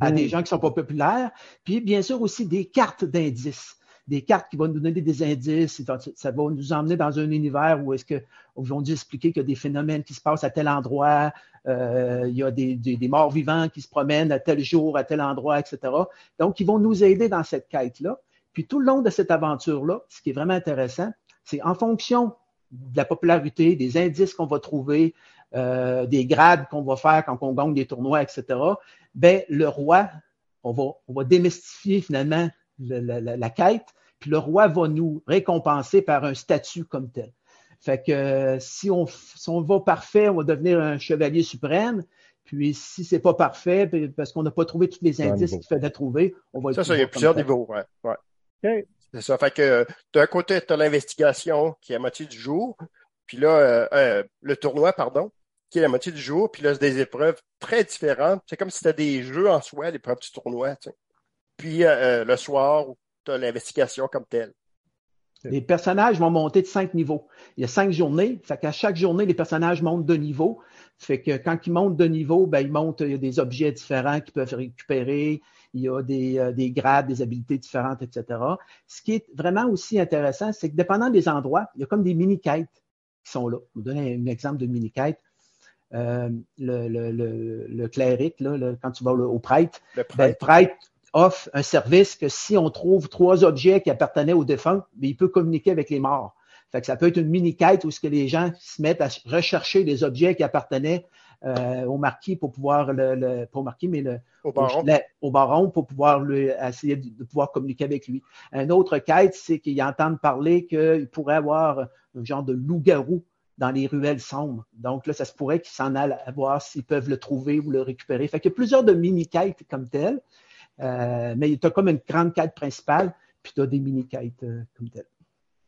à des mm-hmm. gens qui ne sont pas populaires, puis bien sûr aussi des cartes d'indices des cartes qui vont nous donner des indices, ça va nous emmener dans un univers où est-ce que vont nous expliquer qu'il y a des phénomènes qui se passent à tel endroit, il y a des, morts vivants qui se promènent à tel jour, à tel endroit, etc. Donc, ils vont nous aider dans cette quête-là. Puis tout le long de cette aventure-là, ce qui est vraiment intéressant, c'est en fonction de la popularité, des indices qu'on va trouver, euh, des grades qu'on va faire quand on gagne des tournois, etc. Ben, le roi, on va démystifier finalement la, quête, puis le roi va nous récompenser par un statut comme tel. Fait que euh, si on, si on va parfait, on va devenir un chevalier suprême. Puis si c'est pas parfait, parce qu'on n'a pas trouvé tous les indices qu'il fallait trouver, on va Ça, ça, il y a plusieurs niveaux, ouais. ouais. C'est ça. Fait que d'un côté, tu as l'investigation qui est à moitié du jour, puis là, euh, euh, le tournoi, pardon, qui est la moitié du jour, puis là, c'est des épreuves très différentes. C'est comme si c'était des jeux en soi, l'épreuve du tournoi. Puis euh, le soir, tu as l'investigation comme telle. Les personnages vont monter de cinq niveaux. Il y a cinq journées. Fait qu'à chaque journée, les personnages montent de niveau. Fait que quand ils montent de niveau, ben, ils montent, il y a des objets différents qu'ils peuvent récupérer. Il y a des, euh, des, grades, des habiletés différentes, etc. Ce qui est vraiment aussi intéressant, c'est que dépendant des endroits, il y a comme des mini-quêtes qui sont là. Je vais vous donner un exemple de mini-quête. Euh, le, le, le, le, cléric, là, quand tu vas au prêtre, le prêtre. Ben, le prêtre offre un service que si on trouve trois objets qui appartenaient aux défunts, ben, il peut communiquer avec les morts. Fait que ça peut être une mini-quête où ce que les gens se mettent à rechercher des objets qui appartenaient euh, au marquis pour pouvoir le, le pas au marquis, mais le, au baron. Au, baron pour pouvoir lui, essayer de, de, pouvoir communiquer avec lui. Un autre quête, c'est qu'ils entendent parler qu'il pourrait avoir un genre de loup-garou dans les ruelles sombres. Donc là, ça se pourrait qu'ils s'en aillent à voir s'ils peuvent le trouver ou le récupérer. Fait qu'il y a plusieurs de mini-quêtes comme telles. Euh, mais tu as comme une grande quête principale, puis tu as des mini-quêtes euh, comme telles.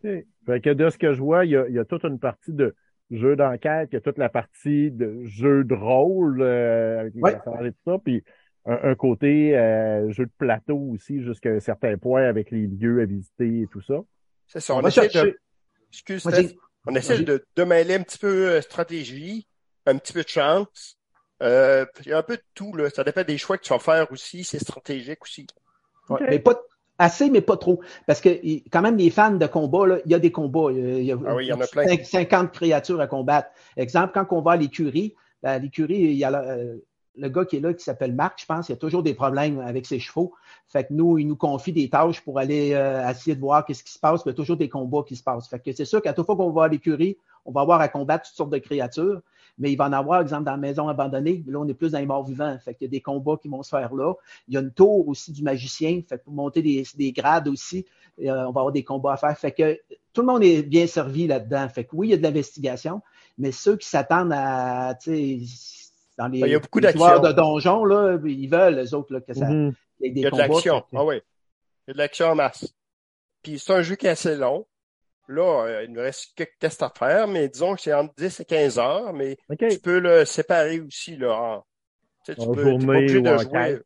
Okay. Fait que de ce que je vois, il y a, il y a toute une partie de jeu d'enquête, il y a toute la partie de jeu de rôle euh, avec les Ouais. personnages et tout ça, puis un, un côté euh, jeu de plateau aussi jusqu'à un certain point avec les lieux à visiter et tout ça. C'est ça. On essaie de, excuse, Vas-y. Steph. on essaie de, de mêler un petit peu euh, stratégie, un petit peu de chance. Euh, il y a un peu de tout, là. Ça dépend des choix que tu vas faire aussi. C'est stratégique aussi. Ouais. Mais pas assez, mais pas trop. Parce que quand même, les fans de combat, là, il y a des combats. Il y a, Ah oui, il y en a plein. cinq- 50 créatures à combattre. Exemple, quand on va à l'écurie, ben, à l'écurie, il y a la- euh, le gars qui est là, qui s'appelle Marc, je pense, il y a toujours des problèmes avec ses chevaux. Fait que nous, il nous confie des tâches pour aller euh, essayer de voir qu'est-ce qui se passe. Puis il y a toujours des combats qui se passent. Fait que c'est sûr qu'à toute fois qu'on va à l'écurie, on va avoir à combattre toutes sortes de créatures. Mais il va en avoir, exemple, dans la maison abandonnée. Là, on est plus dans les morts vivants. Fait qu'il y a des combats qui vont se faire là. Il y a une tour aussi du magicien. Fait que pour monter des, des grades aussi, euh, on va avoir des combats à faire. Fait que tout le monde est bien servi là-dedans. Fait que oui, il y a de l'investigation, mais ceux qui s'attendent à, tu sais, dans les, Ben, il y a beaucoup les joueurs d'action. de donjons, là, ils veulent, les autres, là, que ça, Mhm. qu'il y ait des Il y a de l'action. Ah oui. Il y a de l'action en masse. Puis c'est un jeu qui est assez long. Là, euh, il nous reste quelques tests à faire, mais disons que c'est entre 10 et 15 heures, mais tu peux le séparer aussi là, en, tu sais, tu En peux, pas journée obligé de en jouer.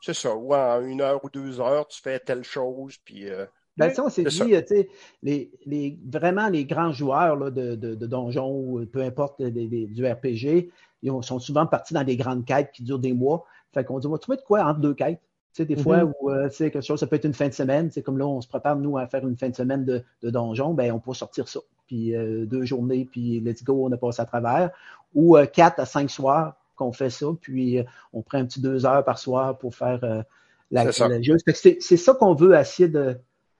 C'est ça, ou en une heure ou deux heures, tu fais telle chose, puis euh, Ben, ça, on s'est dit, euh, tu sais, les, les, vraiment les grands joueurs là, de, de, de donjons, ou peu importe du RPG, ils ont- sont souvent partis dans des grandes quêtes qui durent des mois. Fait qu'on dit, on va trouver de quoi entre deux quêtes. Tu sais, des fois, Mhm. où, euh, tu sais, quelque chose, ça peut être une fin de semaine. C'est comme là, on se prépare, nous, à faire une fin de semaine de, de donjon, ben, on peut sortir ça. Puis euh, deux journées, puis let's go, on a passé à travers. Ou euh, quatre à cinq soirs qu'on fait ça, puis euh, on prend un petit deux heures par soir pour faire euh, la, C'est ça. le jeu. C'est c'est ça qu'on veut essayer de,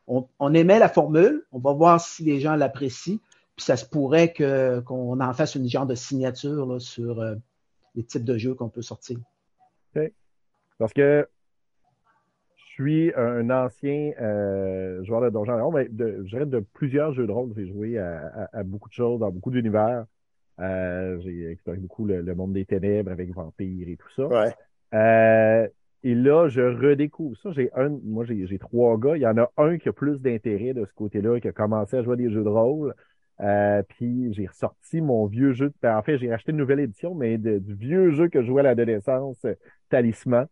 on, on aimait la formule, on va voir si les gens l'apprécient, puis ça se pourrait que qu'on en fasse une genre de signature là, sur euh, les types de jeux qu'on peut sortir. Parce que suis un ancien euh, joueur de Donjons mais de, je dirais de plusieurs jeux de rôle. J'ai joué à, à- à beaucoup de choses, dans beaucoup d'univers. Euh, j'ai exploré beaucoup le, le monde des ténèbres avec vampires et tout ça. ouais. Euh, et là, je redécouvre ça. J'ai un, moi, j'ai trois gars. Il y en a un qui a plus d'intérêt de ce côté-là, qui a commencé à jouer à des jeux de rôle. Euh, puis j'ai ressorti mon vieux jeu. ben, en fait, j'ai acheté une nouvelle édition, mais de- du vieux jeu que je jouais à l'adolescence, euh, Talisman.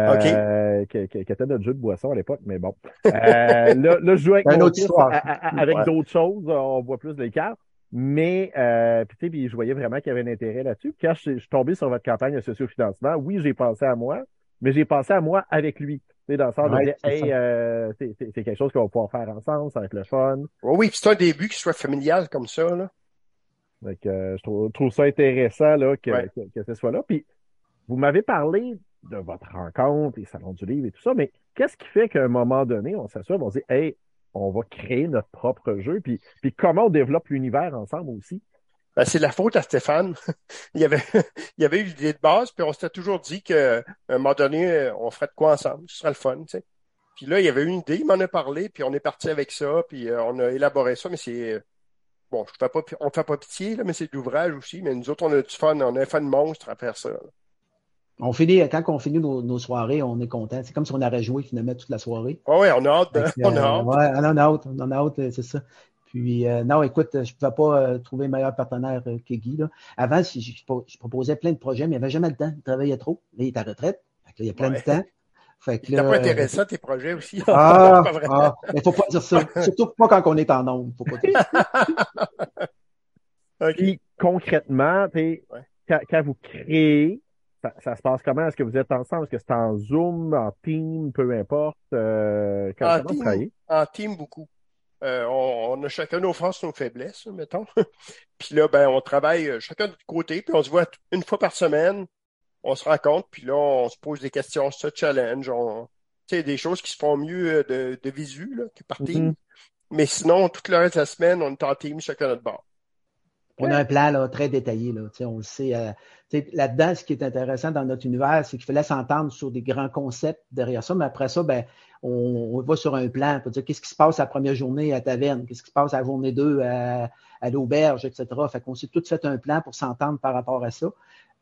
Euh, qui, qui- qui était notre jeu de boisson à l'époque, mais bon. Euh, là, là, je joue avec autre fils à- à- avec Ouais. d'autres choses. On voit plus les cartes. Mais, euh, puis, tu sais, puis je voyais vraiment qu'il y avait un intérêt là-dessus. Puis quand je, je suis tombé sur votre campagne de sociofinancement, oui, j'ai pensé à moi, mais j'ai pensé à moi avec lui. Tu sais, dans le sens de Ouais, dire, c'est hey, euh, c'est quelque chose qu'on va pouvoir faire ensemble, ça va être le fun. Oui, oui, puis c'est un début qui soit familial comme ça, là. Donc, euh, je trouve, trouve ça intéressant là, que, Ouais. que, que ce soit là. Puis, vous m'avez parlé de votre rencontre, les salons du livre et tout ça, mais qu'est-ce qui fait qu'à un moment donné, on s'assure, on se dit, hey, on va créer notre propre jeu, puis, puis comment on développe l'univers ensemble aussi? Ben, c'est la faute à Stéphane. il y avait, il y avait eu l'idée de base, puis on s'était toujours dit que, à un moment donné, on ferait de quoi ensemble. Ce serait le fun, tu sais. Puis là, il y avait une idée, il m'en a parlé, puis on est parti avec ça, puis euh, on a élaboré ça, mais c'est, bon, je fais pas, on fait pas pitié, là, mais c'est de l'ouvrage aussi, mais nous autres, on a du fun, on a un fun monstre à faire ça. là. On finit, quand on finit nos, nos soirées, on est content. C'est comme si on aurait joué finalement toute la soirée. Ouais, ouais, on a hâte, on a euh, hâte. ouais, on en a hâte, on en a hâte, euh, c'est ça. Puis, euh, non, écoute, je ne pouvais pas euh, trouver meilleur partenaire euh, que Guy. Là. Avant, si je, je proposais plein de projets, mais il n'y avait jamais le temps. Il travaillait trop. Là, il est à retraite. Fait que là, il y a plein Ouais. de temps. Fait que là, pas intéressant tes projets aussi. Ah, C'est pas vrai. ah, mais faut pas dire ça. Surtout pas quand on est en nombre. Faut pas dire ça. Ok. Puis concrètement, t'sais, Ouais. quand, quand vous créez, ça, ça se passe comment? Est-ce que vous êtes ensemble? Est-ce que c'est en Zoom, en Team, peu importe? Euh, quand, En team. En team, beaucoup. Euh, on, on a chacun nos forces, nos faiblesses, mettons. puis là, ben, on travaille euh, chacun de notre côté, puis on se voit une fois par semaine. On se rencontre, puis là, on se pose des questions, on se challenge. On, des choses qui se font mieux euh, de, de visu, là, que par team. Mhm. Mais sinon, tout le reste de la semaine, on est en team, chacun notre bord. On a un plan là, très détaillé. Là, Tu sais, on le sait. euh, tu sais, Là-dedans, ce qui est intéressant dans notre univers, c'est qu'il fallait s'entendre sur des grands concepts derrière ça, mais après ça, ben, on, on va sur un plan pour dire qu'est-ce qui se passe la première journée à taverne, qu'est-ce qui se passe la journée 2 à, à l'auberge, etc. Fait qu'on s'est tout fait un plan pour s'entendre par rapport à ça.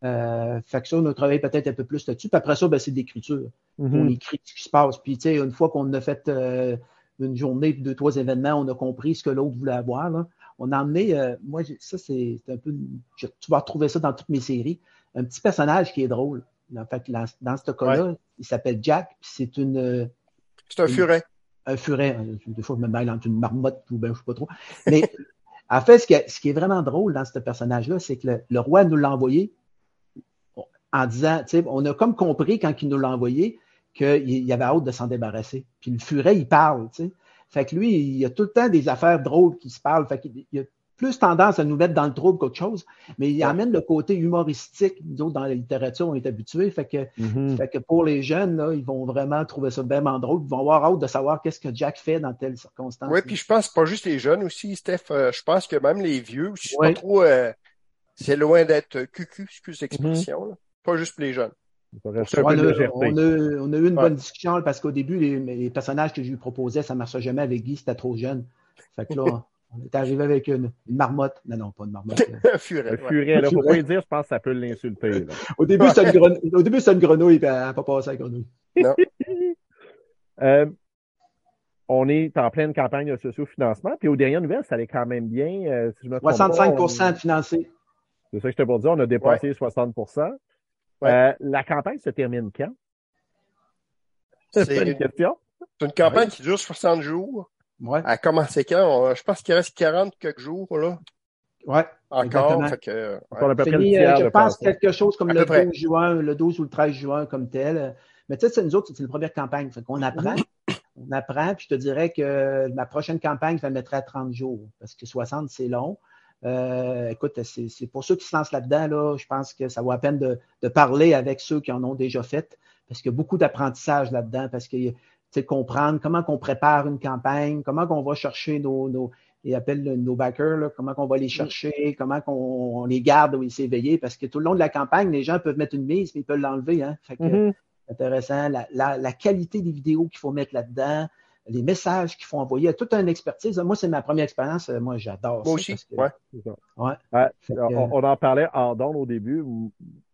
Euh, fait que ça, on a travaillé peut-être un peu plus là-dessus. Puis après ça, ben, c'est de l'écriture. Mhm. On écrit ce qui se passe. Puis, tu sais, une fois qu'on a fait euh, une journée, deux, trois événements, on a compris ce que l'autre voulait avoir. Là. On a emmené, euh, moi, ça, c'est un peu, je- tu vas retrouver ça dans toutes mes séries, un petit personnage qui est drôle. En fait, dans, dans ce cas-là, il s'appelle Jack, puis c'est une, euh, C'est un furet. un furet. Euh, Des fois, je me mêle entre une marmotte ou ben, je sais pas trop. Mais en fait, ce qui, est- ce qui est vraiment drôle dans ce personnage-là, c'est que le, le roi nous l'a envoyé en disant, tu sais, on a comme compris quand il nous l'a envoyé qu'il y avait hâte de s'en débarrasser. Puis le furet, il parle, tu sais. Fait que lui, il y a tout le temps des affaires drôles qui se parlent. Fait qu'il il a plus tendance à nous mettre dans le trouble qu'autre chose, mais il amène le côté humoristique. Nous autres, dans la littérature, on est habitués. Fait que Mhm. fait que pour les jeunes, là, ils vont vraiment trouver ça vraiment drôle. Ils vont avoir hâte de savoir qu'est-ce que Jack fait dans telle circonstance. Oui, puis je pense que c'est pas juste les jeunes aussi, Steph. Euh, je pense que même les vieux, je suis Ouais. pas trop. euh, c'est loin d'être cucu, excuse l'expression. là. Pas juste pour les jeunes. Un Ouais, on, a, on a eu une Ouais. bonne discussion parce qu'au début, les, les personnages que je lui proposais, ça ne marchait jamais avec Guy, c'était trop jeune. Fait que là, on est arrivé avec une, une marmotte. Non, non, pas une marmotte. Un furet. Un ouais. furet, là, dire, je pense que ça peut l'insulter. Au début, c'était une, grenouille, au début, c'était une grenouille, puis elle n'a pas passé à la grenouille. Euh, on est en pleine campagne de socio-financement, puis aux dernières nouvelles, ça allait quand même bien. euh, si je me trompe pas, 65 on- de financé. C'est ça que je te pour dire, on a dépassé 60 Ouais. Euh, La campagne se termine quand? C'est une question. C'est une campagne qui dure 60 jours. Ouais, Elle a commencé quand? On- je pense qu'il reste 40 quelques jours, là. ouais. Encore. Fait que, ouais. On a à peu près le Fini, euh, je pense quelque chose comme À le peu près. 12 juin, le 12 ou le 13 juin comme tel. Mais tu sais, c'est nous autres, c'est une première campagne. Fait qu'on apprend, on apprend, puis je te dirais que ma prochaine campagne, je la mettrai à 30 jours, parce que 60, c'est long. Euh, écoute, c'est c'est pour ceux qui se lancent là-dedans, là, je pense que ça vaut la peine de, de parler avec ceux qui en ont déjà fait, parce qu'il y a beaucoup d'apprentissage là-dedans, parce que tu sais, comprendre comment qu'on prépare une campagne, comment qu'on va chercher nos, nos ils appellent le- nos backers, là, comment qu'on va les chercher, comment qu'on on les garde où ils s'éveillent, parce que tout le long de la campagne, les gens peuvent mettre une mise, mais ils peuvent l'enlever. Hein? Fait que, Mhm. c'est intéressant. La, la, la qualité des vidéos qu'il faut mettre là-dedans, les messages qu'il faut envoyer, il y a toute une expertise. Moi, c'est ma première expérience. Euh, Moi, j'adore ça. Moi aussi. que- Ouais. Ouais. Ouais, Fait que- on, on en parlait en don au début.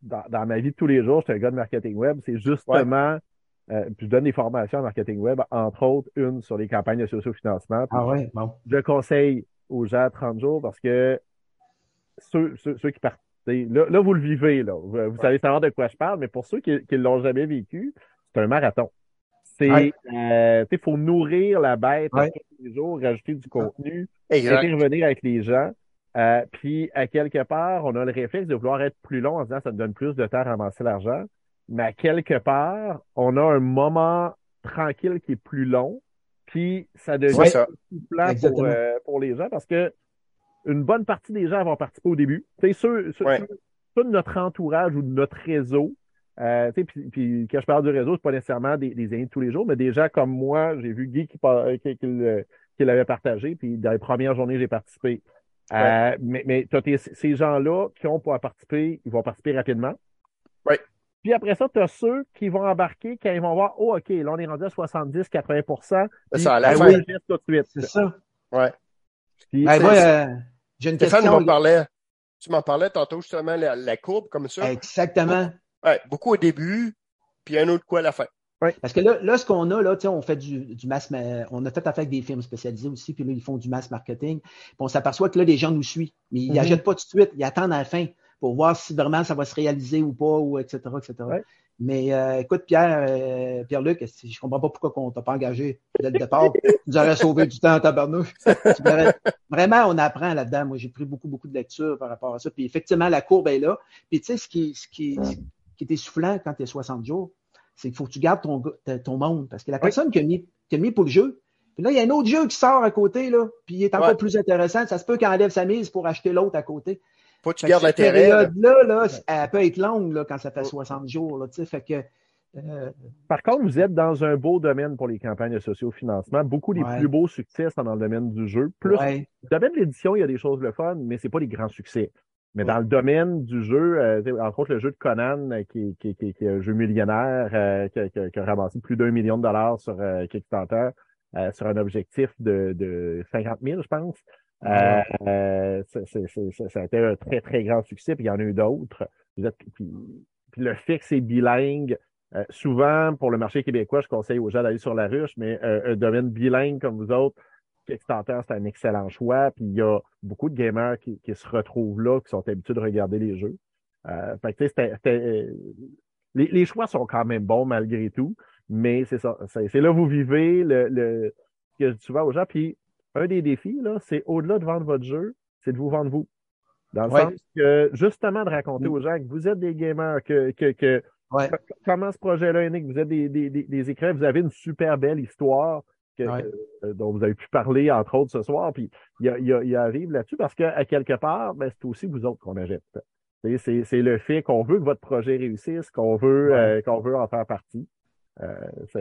Dans, dans ma vie de tous les jours, j'étais un gars de marketing web. C'est justement, euh, puis je donne des formations en marketing web, entre autres une sur les campagnes de socio-financement. Ah ouais, bon. je conseille aux gens à 30 jours parce que ceux, ceux, ceux qui partent, là, là, vous le vivez, là. Vous, vous savez savoir de quoi je parle, mais pour ceux qui ne l'ont jamais vécu, c'est un marathon. C'est, Ouais. euh, sais, faut nourrir la bête Ouais. tous les jours, rajouter du contenu, Exact. intervenir avec les gens. Euh, puis, à quelque part, on a le réflexe de vouloir être plus long en disant ça nous donne plus de temps à ramasser l'argent. Mais à quelque part, on a un moment tranquille qui est plus long. Puis, ça devient C'est ça. plus plan pour, euh, pour les gens parce que une bonne partie des gens vont participer au début. Sais, ceux, ceux- ceux de notre entourage ou de notre réseau, euh, tu sais, puis, puis quand je parle du réseau, c'est pas nécessairement des, des amis de tous les jours, mais des gens comme moi, j'ai vu Guy qui, euh, qui, qui l'avait partagé, puis dans les premières journées, j'ai participé. Euh, mais mais t'as tes- ces gens-là qui ont pas participer, ils vont participer rapidement. Ouais. Puis après ça, tu as ceux qui vont embarquer quand ils vont voir, oh, OK, là, on est rendu à 70, 80 C'est ça, à la puis fin. tout de suite. C'est ça. Ouais. Puis- Ben, moi, euh, j'ai une Stéphane question. m'en parlait. Tu m'en parlais tantôt justement, la, la courbe comme ça. Exactement. Ouais, beaucoup au début, puis un autre coup à la fin. Parce que là, là ce qu'on a, là, tu sais, on fait du, du mass, ma- on a fait affaire avec des firmes spécialisées aussi, puis là, ils font du mass marketing. Puis on s'aperçoit que là, les gens nous suivent. Mais ils Mhm. n'achètent pas tout de suite, ils attendent à la fin pour voir si vraiment ça va se réaliser ou pas, ou etc., etc. Ouais. Mais euh, écoute, Pierre, euh, Pierre-Luc, je comprends pas pourquoi on t'a pas engagé dès le départ. tu nous aurais sauvé du temps à tabarnouche. Vraiment, on apprend là-dedans. Moi, j'ai pris beaucoup, beaucoup de lectures par rapport à ça. Puis effectivement, la courbe est là. Puis tu sais, ce qui, ce qui, qui est essoufflant quand tu es 60 jours, c'est qu'il faut que tu gardes ton, ton monde. Parce que la personne qui, a mis, qui a mis pour le jeu, puis là, il y a un autre jeu qui sort à côté, là, puis il est encore plus intéressant. Ça se peut qu'il enlève sa mise pour acheter l'autre à côté. Faut que tu gardes l'intérêt. Cette période-là, là, elle peut être longue là, quand ça fait 60 jours. Là, fait que, euh... Par contre, vous êtes dans un beau domaine pour les campagnes de socio-financement. Beaucoup des plus beaux succès sont dans le domaine du jeu. Plus, ouais. le domaine de l'édition, il y a des choses le fun, mais c'est pas des grands succès. Mais dans le domaine du jeu, euh, entre autres le jeu de Conan, euh, qui, qui, qui, qui est un jeu millionnaire, euh, qui, qui, qui, a ramassé plus d'un million de dollars sur euh, Kickstarter, euh, sur un objectif de, de 50 000, je pense. C est, c est, ça a été un très, très grand succès, puis il y en a eu d'autres. Puis, puis, le fait que c'est bilingue, euh, souvent, pour le marché québécois, je conseille aux gens d'aller sur la ruche, mais euh, un domaine bilingue comme vous autres, Kickstarter, c'est un excellent choix. Puis il y a beaucoup de gamers qui, qui, se retrouvent là, qui sont habitués de regarder les jeux. Euh, fait que, c'était, c'était, les, les, choix sont quand même bons malgré tout, mais c'est ça. C'est, là où vous vivez, le, le, ce que je souvent aux gens. Puis un des défis, là, c'est au-delà de vendre votre jeu, c'est de vous vendre vous. Dans le Ouais. sens que, justement, de raconter aux gens que vous êtes des gamers, que, que, que Ouais. comment ce projet-là est né, que vous êtes des, des, des, des écrivains, vous avez une super belle histoire que, Ouais. euh, dont vous avez pu parler, entre autres, ce soir. Puis il y, a- il y, a- il y arrive là-dessus parce qu'à quelque part, ben, c'est aussi vous autres qu'on achète. C'est- le fait qu'on veut que votre projet réussisse, qu'on veut, Ouais. euh, qu'on veut en faire partie. Euh, ça,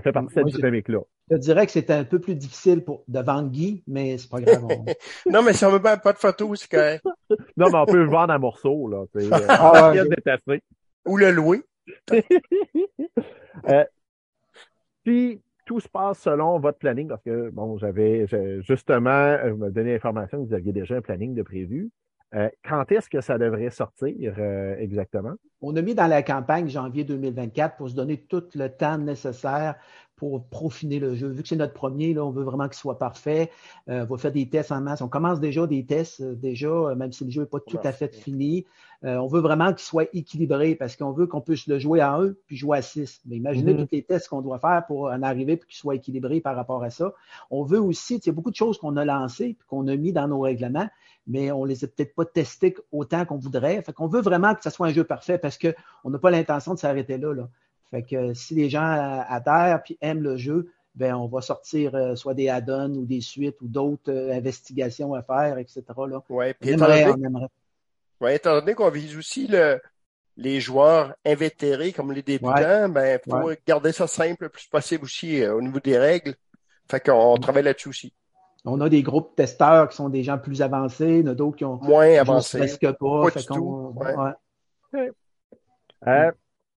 fait partie de cette dynamique-là. Je dirais que c'était un peu plus difficile pour, de vendre Guy, mais c'est pas grave. on- Non, mais si on veut pas, pas de photos, c'est correct. Non, mais on peut le vendre à morceaux, là. euh, Ah ouais. Ou le louer. Euh, puis, tout se passe selon votre planning, parce que, bon, j'avais je- justement, euh, vous me l'information que vous aviez déjà un planning de prévu. Euh, quand est-ce que ça devrait sortir euh, exactement? On a mis dans la campagne janvier 2024 pour se donner tout le temps nécessaire pour profiner le jeu. Vu que c'est notre premier, là, on veut vraiment qu'il soit parfait. Euh, on va faire des tests en masse. On commence déjà des tests, euh, déjà, euh, même si le jeu n'est pas tout à fait fini. Euh, on veut vraiment qu'il soit équilibré parce qu'on veut qu'on puisse le jouer à un puis jouer à six. Mais imaginez Mhm. tous les tests qu'on doit faire pour en arriver pour qu'il soit équilibré par rapport à ça. On veut aussi, il y a beaucoup de choses qu'on a lancées puis qu'on a mis dans nos règlements, mais on les a peut-être pas testés autant qu'on voudrait. Fait qu'on veut vraiment que ce soit un jeu parfait parce qu'on n'a pas l'intention de s'arrêter là, là. Fait que euh, si les gens euh, adhèrent puis aiment le jeu, ben on va sortir euh, soit des add-ons ou des suites ou d'autres euh, investigations à faire, etc. Là. Ouais, On puis étant aimerait, donné, on aimerait. ouais, étant donné qu'on vise aussi le, les joueurs invétérés comme les débutants, ben, faut Ouais. garder ça simple le plus possible aussi euh, au niveau des règles. Fait qu'on Mm. travaille là-dessus aussi. On a des groupes testeurs qui sont des gens plus avancés, il y en a d'autres qui ont Moins qui jouent avancé. presque pas. Pas Fait du tout, ouais.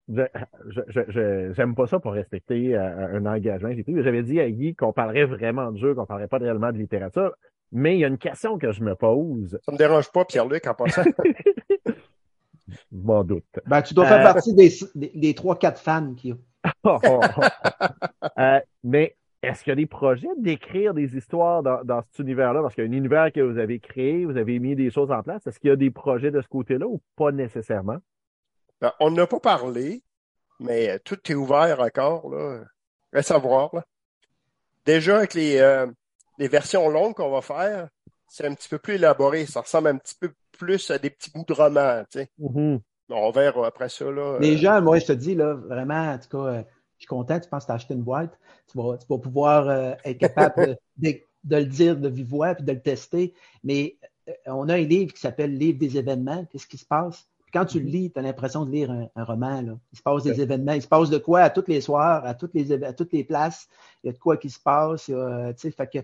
Ouais. Euh, je, je, je, je- j'aime pas ça pour respecter euh, un engagement j'ai pris. J'avais dit à Guy qu'on parlerait vraiment de jeu, qu'on parlerait pas réellement de littérature. Mais il y a une question que je me pose. Ça me dérange pas, Pierre-Luc, en passant. Je m'en doute. Ben, tu dois Euh, faire partie des, des, des 3-4 fans qui Euh, mais est-ce qu'il y a des projets d'écrire des histoires dans, dans cet univers-là? Parce qu'il y a un univers que vous avez créé, vous avez mis des choses en place. Est-ce qu'il y a des projets de ce côté-là ou pas nécessairement? Ben, on n'a pas parlé, mais euh, tout est ouvert encore, là. Reste à voir, là. Déjà, avec les, euh, les versions longues qu'on va faire, c'est un petit peu plus élaboré. Ça ressemble un petit peu plus à des petits bouts de tu sais. Mhm. On verra après ça, là. Les euh, gens, moi, je te dis, là, vraiment, en tout cas, euh, je suis content. Tu penses que tu as acheté une boîte. Tu vas, tu vas pouvoir euh, être capable de, le dire de vive voix puis de le tester. Mais euh, on a un livre qui s'appelle Livre des événements. Qu'est-ce qui se passe? Puis quand tu le lis, tu as l'impression de lire un, un roman. Là. Il se passe des événements. Il se passe de quoi à tous les soirs, à toutes les, à toutes les places. Il y a de quoi qui se passe. a, fait que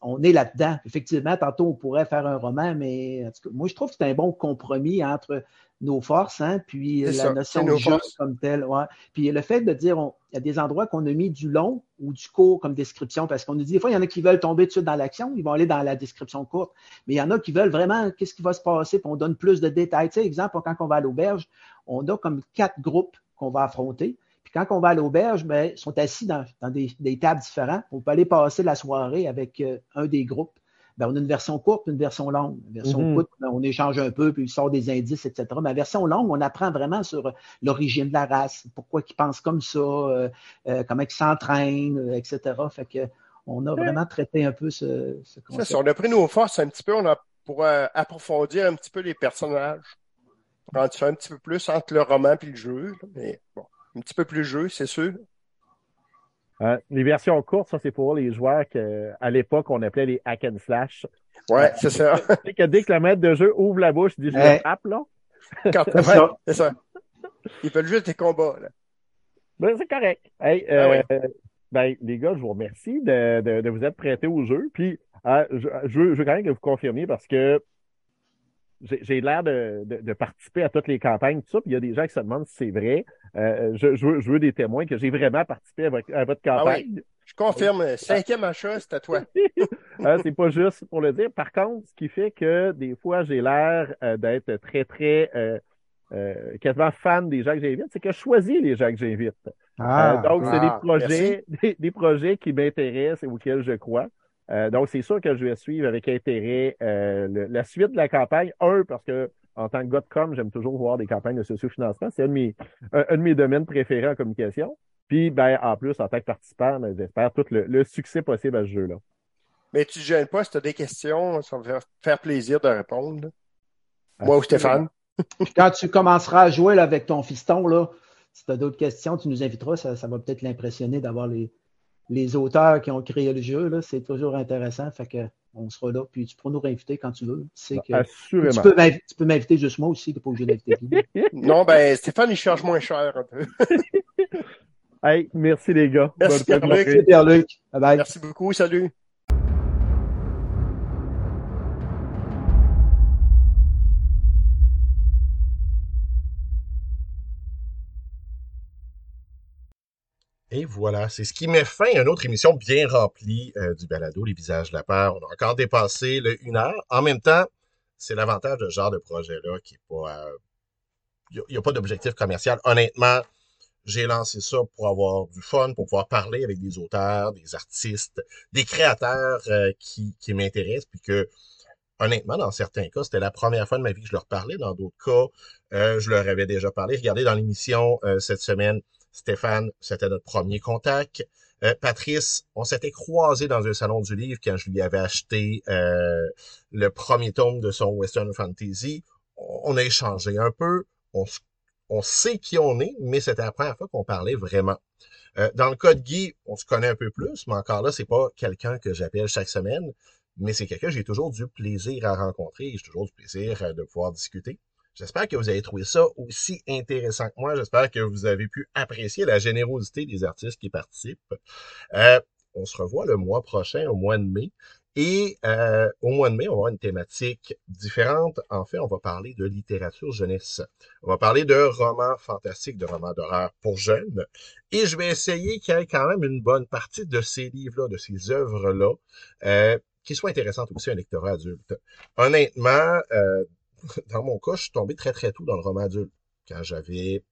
on est là-dedans. Effectivement, tantôt, on pourrait faire un roman, mais en tout cas, moi, je trouve que c'est un bon compromis entre nos forces, hein, puis C'est la ça, notion de jeu forces. comme tel. Ouais. Puis le fait de dire, il y a des endroits qu'on a mis du long ou du court comme description, parce qu'on nous dit, des fois, il y en a qui veulent tomber tout de suite dans l'action, ils vont aller dans la description courte, mais il y en a qui veulent vraiment, qu'est-ce qui va se passer, puis on donne plus de détails. Tu sais, exemple, quand on va à l'auberge, on a comme quatre groupes qu'on va affronter. Puis quand on va à l'auberge, ben, ils sont assis dans, dans des, des tables différentes. On peut aller passer la soirée avec euh, un des groupes. ben, on a une version courte une version longue. Une version Mhm. courte, ben, on échange un peu, puis il sort des indices, etc. Mais la version longue, on apprend vraiment sur l'origine de la race, pourquoi ils pensent comme ça, euh, euh, comment ils s'entraînent, euh, etc. Fait que on a vraiment traité un peu ce, ce Ça, concept. si on a pris nos forces un petit peu, on a pour euh, approfondir un petit peu les personnages. Rendre ça un petit peu plus entre le roman et le jeu. Mais bon, un petit peu plus jeu, c'est sûr. Euh, les versions courtes, ça, c'est pour les joueurs que, à l'époque, on appelait les hack and slash. Ouais, c'est ça. Que dès que le maître de jeu ouvre la bouche, il dit je le frappe, là. Quand- C'est ça. c'est ça. Ils veulent juste des combats. Là. Ben, c'est correct. Hey, Ah euh, ben, les gars, je vous remercie de, de, de vous être prêtés au jeu. Puis, euh, je, je, veux, je veux quand même que vous confirmiez parce que j'ai j'ai l'air de, de, de participer à toutes les campagnes, tout ça. Puis, il y a des gens qui se demandent si c'est vrai. Euh, je, je, veux, je veux des témoins que j'ai vraiment participé à votre, à votre Ah campagne. Je confirme, cinquième achat, c'est à toi. Hein, c'est pas juste pour le dire. Par contre, ce qui fait que des fois, j'ai l'air euh, d'être très, très euh, euh, quasiment fan des gens que j'invite, c'est que je choisis les gens que j'invite. Ah, Euh, donc, c'est ah, des projets, des, des projets qui m'intéressent et auxquels je crois. Euh, donc, c'est sûr que je vais suivre avec intérêt euh, le- la suite de la campagne. Un, parce que en tant que gars de com, j'aime toujours voir des campagnes de sociofinancement. C'est un de mes, un, un de mes domaines préférés en communication. Puis, ben, en plus, en tant que participant, ben, j'espère tout le, le succès possible à ce jeu-là. Mais tu ne gênes pas si tu as des questions, ça va me faire, faire plaisir de répondre. là. Moi ou Stéphane. Quand tu commenceras à jouer là, avec ton fiston, là, si tu as d'autres questions, tu nous inviteras. Ça, ça va peut-être l'impressionner d'avoir les, les auteurs qui ont créé le jeu. là. C'est toujours intéressant. Fait que on sera là. Puis tu pourras nous réinviter quand tu veux. Tu sais que- tu Assurément. peux m'inv- tu peux m'inviter juste moi aussi. Tu n'es pas obligé d'inviter. Non, ben Stéphane, il charge moins cher un peu. Hey, merci les gars. Merci. Pierre-Luc. Bye bye. Merci beaucoup, salut. Et voilà, c'est ce qui met fin à une autre émission bien remplie euh, du balado Les Visages de la Peur. On a encore dépassé le une heure. En même temps, c'est l'avantage de ce genre de projet-là qui est pas... Il n'y a, pas d'objectif commercial. Honnêtement, j'ai lancé ça pour avoir du fun, pour pouvoir parler avec des auteurs, des artistes, des créateurs euh, qui, m'intéressent, puis que honnêtement, dans certains cas, c'était la première fois de ma vie que je leur parlais. Dans d'autres cas, euh, je leur avais déjà parlé. Regardez dans l'émission euh, cette semaine, Stéphane, c'était notre premier contact. Euh, Patrice, on s'était croisés dans un salon du livre quand je lui avais acheté euh, le premier tome de son Western Fantasy. On a échangé un peu. On, on sait qui on est, mais c'était la première fois qu'on parlait vraiment. Euh, dans le cas de Guy, on se connaît un peu plus, mais encore là, c'est pas quelqu'un que j'appelle chaque semaine, mais c'est quelqu'un que j'ai toujours du plaisir à rencontrer j'ai toujours du plaisir de pouvoir discuter. J'espère que vous avez trouvé ça aussi intéressant que moi. J'espère que vous avez pu apprécier la générosité des artistes qui participent. Euh, on se revoit le mois prochain, au mois de mai. Et euh, au mois de mai, on va avoir une thématique différente. En fait, on va parler de littérature jeunesse. On va parler de romans fantastiques, de romans d'horreur pour jeunes. Et je vais essayer qu'il y ait quand même une bonne partie de ces livres-là, de ces œuvres-là, euh, qui soient intéressantes aussi à un lectorat adulte. Honnêtement, euh, dans mon cas, je suis tombé très très tôt dans le roman adulte. Quand j'avais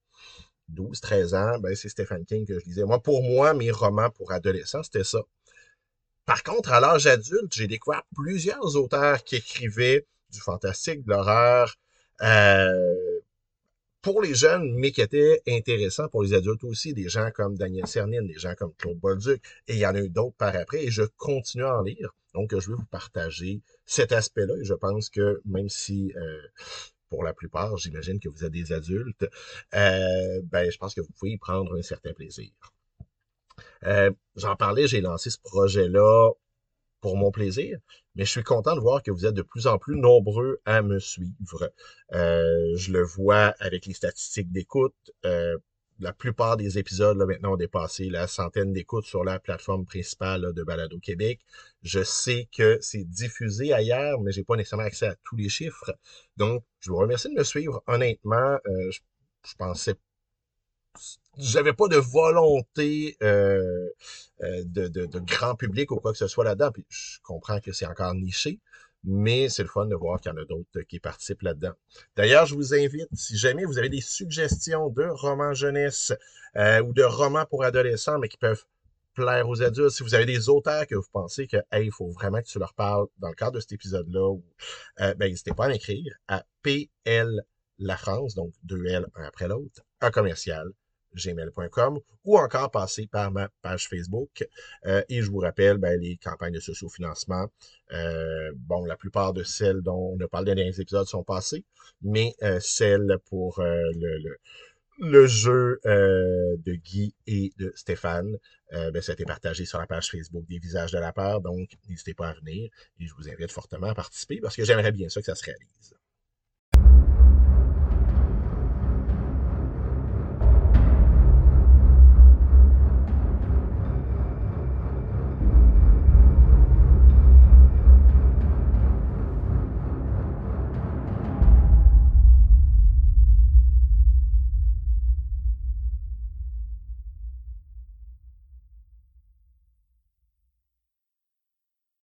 12, 13 ans, ben, c'est Stephen King que je lisais. Moi, pour moi, mes romans pour adolescents, c'était ça. Par contre, à l'âge adulte, j'ai découvert plusieurs auteurs qui écrivaient du fantastique, de l'horreur, euh, pour les jeunes, mais qui étaient intéressants pour les adultes aussi. Des gens comme Daniel Cernine, des gens comme Claude Bolduc, et il y en a eu d'autres par après, et je continue à en lire. Donc, je vais vous partager cet aspect-là, et je pense que même si... Euh, pour la plupart, j'imagine que vous êtes des adultes, euh, ben, je pense que vous pouvez y prendre un certain plaisir. Euh, J'en parlais, j'ai lancé ce projet-là pour mon plaisir, mais je suis content de voir que vous êtes de plus en plus nombreux à me suivre. Euh, je le vois avec les statistiques d'écoute. La plupart des épisodes, là, maintenant, ont dépassé la centaine d'écoutes sur la plateforme principale de Balado Québec. Je sais que c'est diffusé ailleurs, mais j'ai pas nécessairement accès à tous les chiffres. Donc, je vous remercie de me suivre. Honnêtement, euh, je, je pensais j'avais pas de volonté euh, euh, de, de, de, grand public ou quoi que ce soit là-dedans. Puis je comprends que c'est encore niché, mais c'est le fun de voir qu'il y en a d'autres qui participent là-dedans. D'ailleurs, je vous invite, si jamais vous avez des suggestions de romans jeunesse euh, ou de romans pour adolescents, mais qui peuvent plaire aux adultes. Si vous avez des auteurs que vous pensez que, hey, il faut vraiment que tu leur parles dans le cadre de cet épisode-là, euh, ben, n'hésitez pas à m'écrire à PL La France, donc deux L un après l'autre, un commercial, gmail.com ou encore passer par ma page Facebook. Euh, et je vous rappelle, ben, les campagnes de sociofinancement, euh, bon, la plupart de celles dont on a parlé dans les derniers épisodes sont passées, mais euh, celles pour euh, le, le, le, jeu euh, de Guy et de Stéphane, euh, ben, ça a été partagé sur la page Facebook des Visages de la Peur, donc n'hésitez pas à venir et je vous invite fortement à participer parce que j'aimerais bien ça que ça se réalise.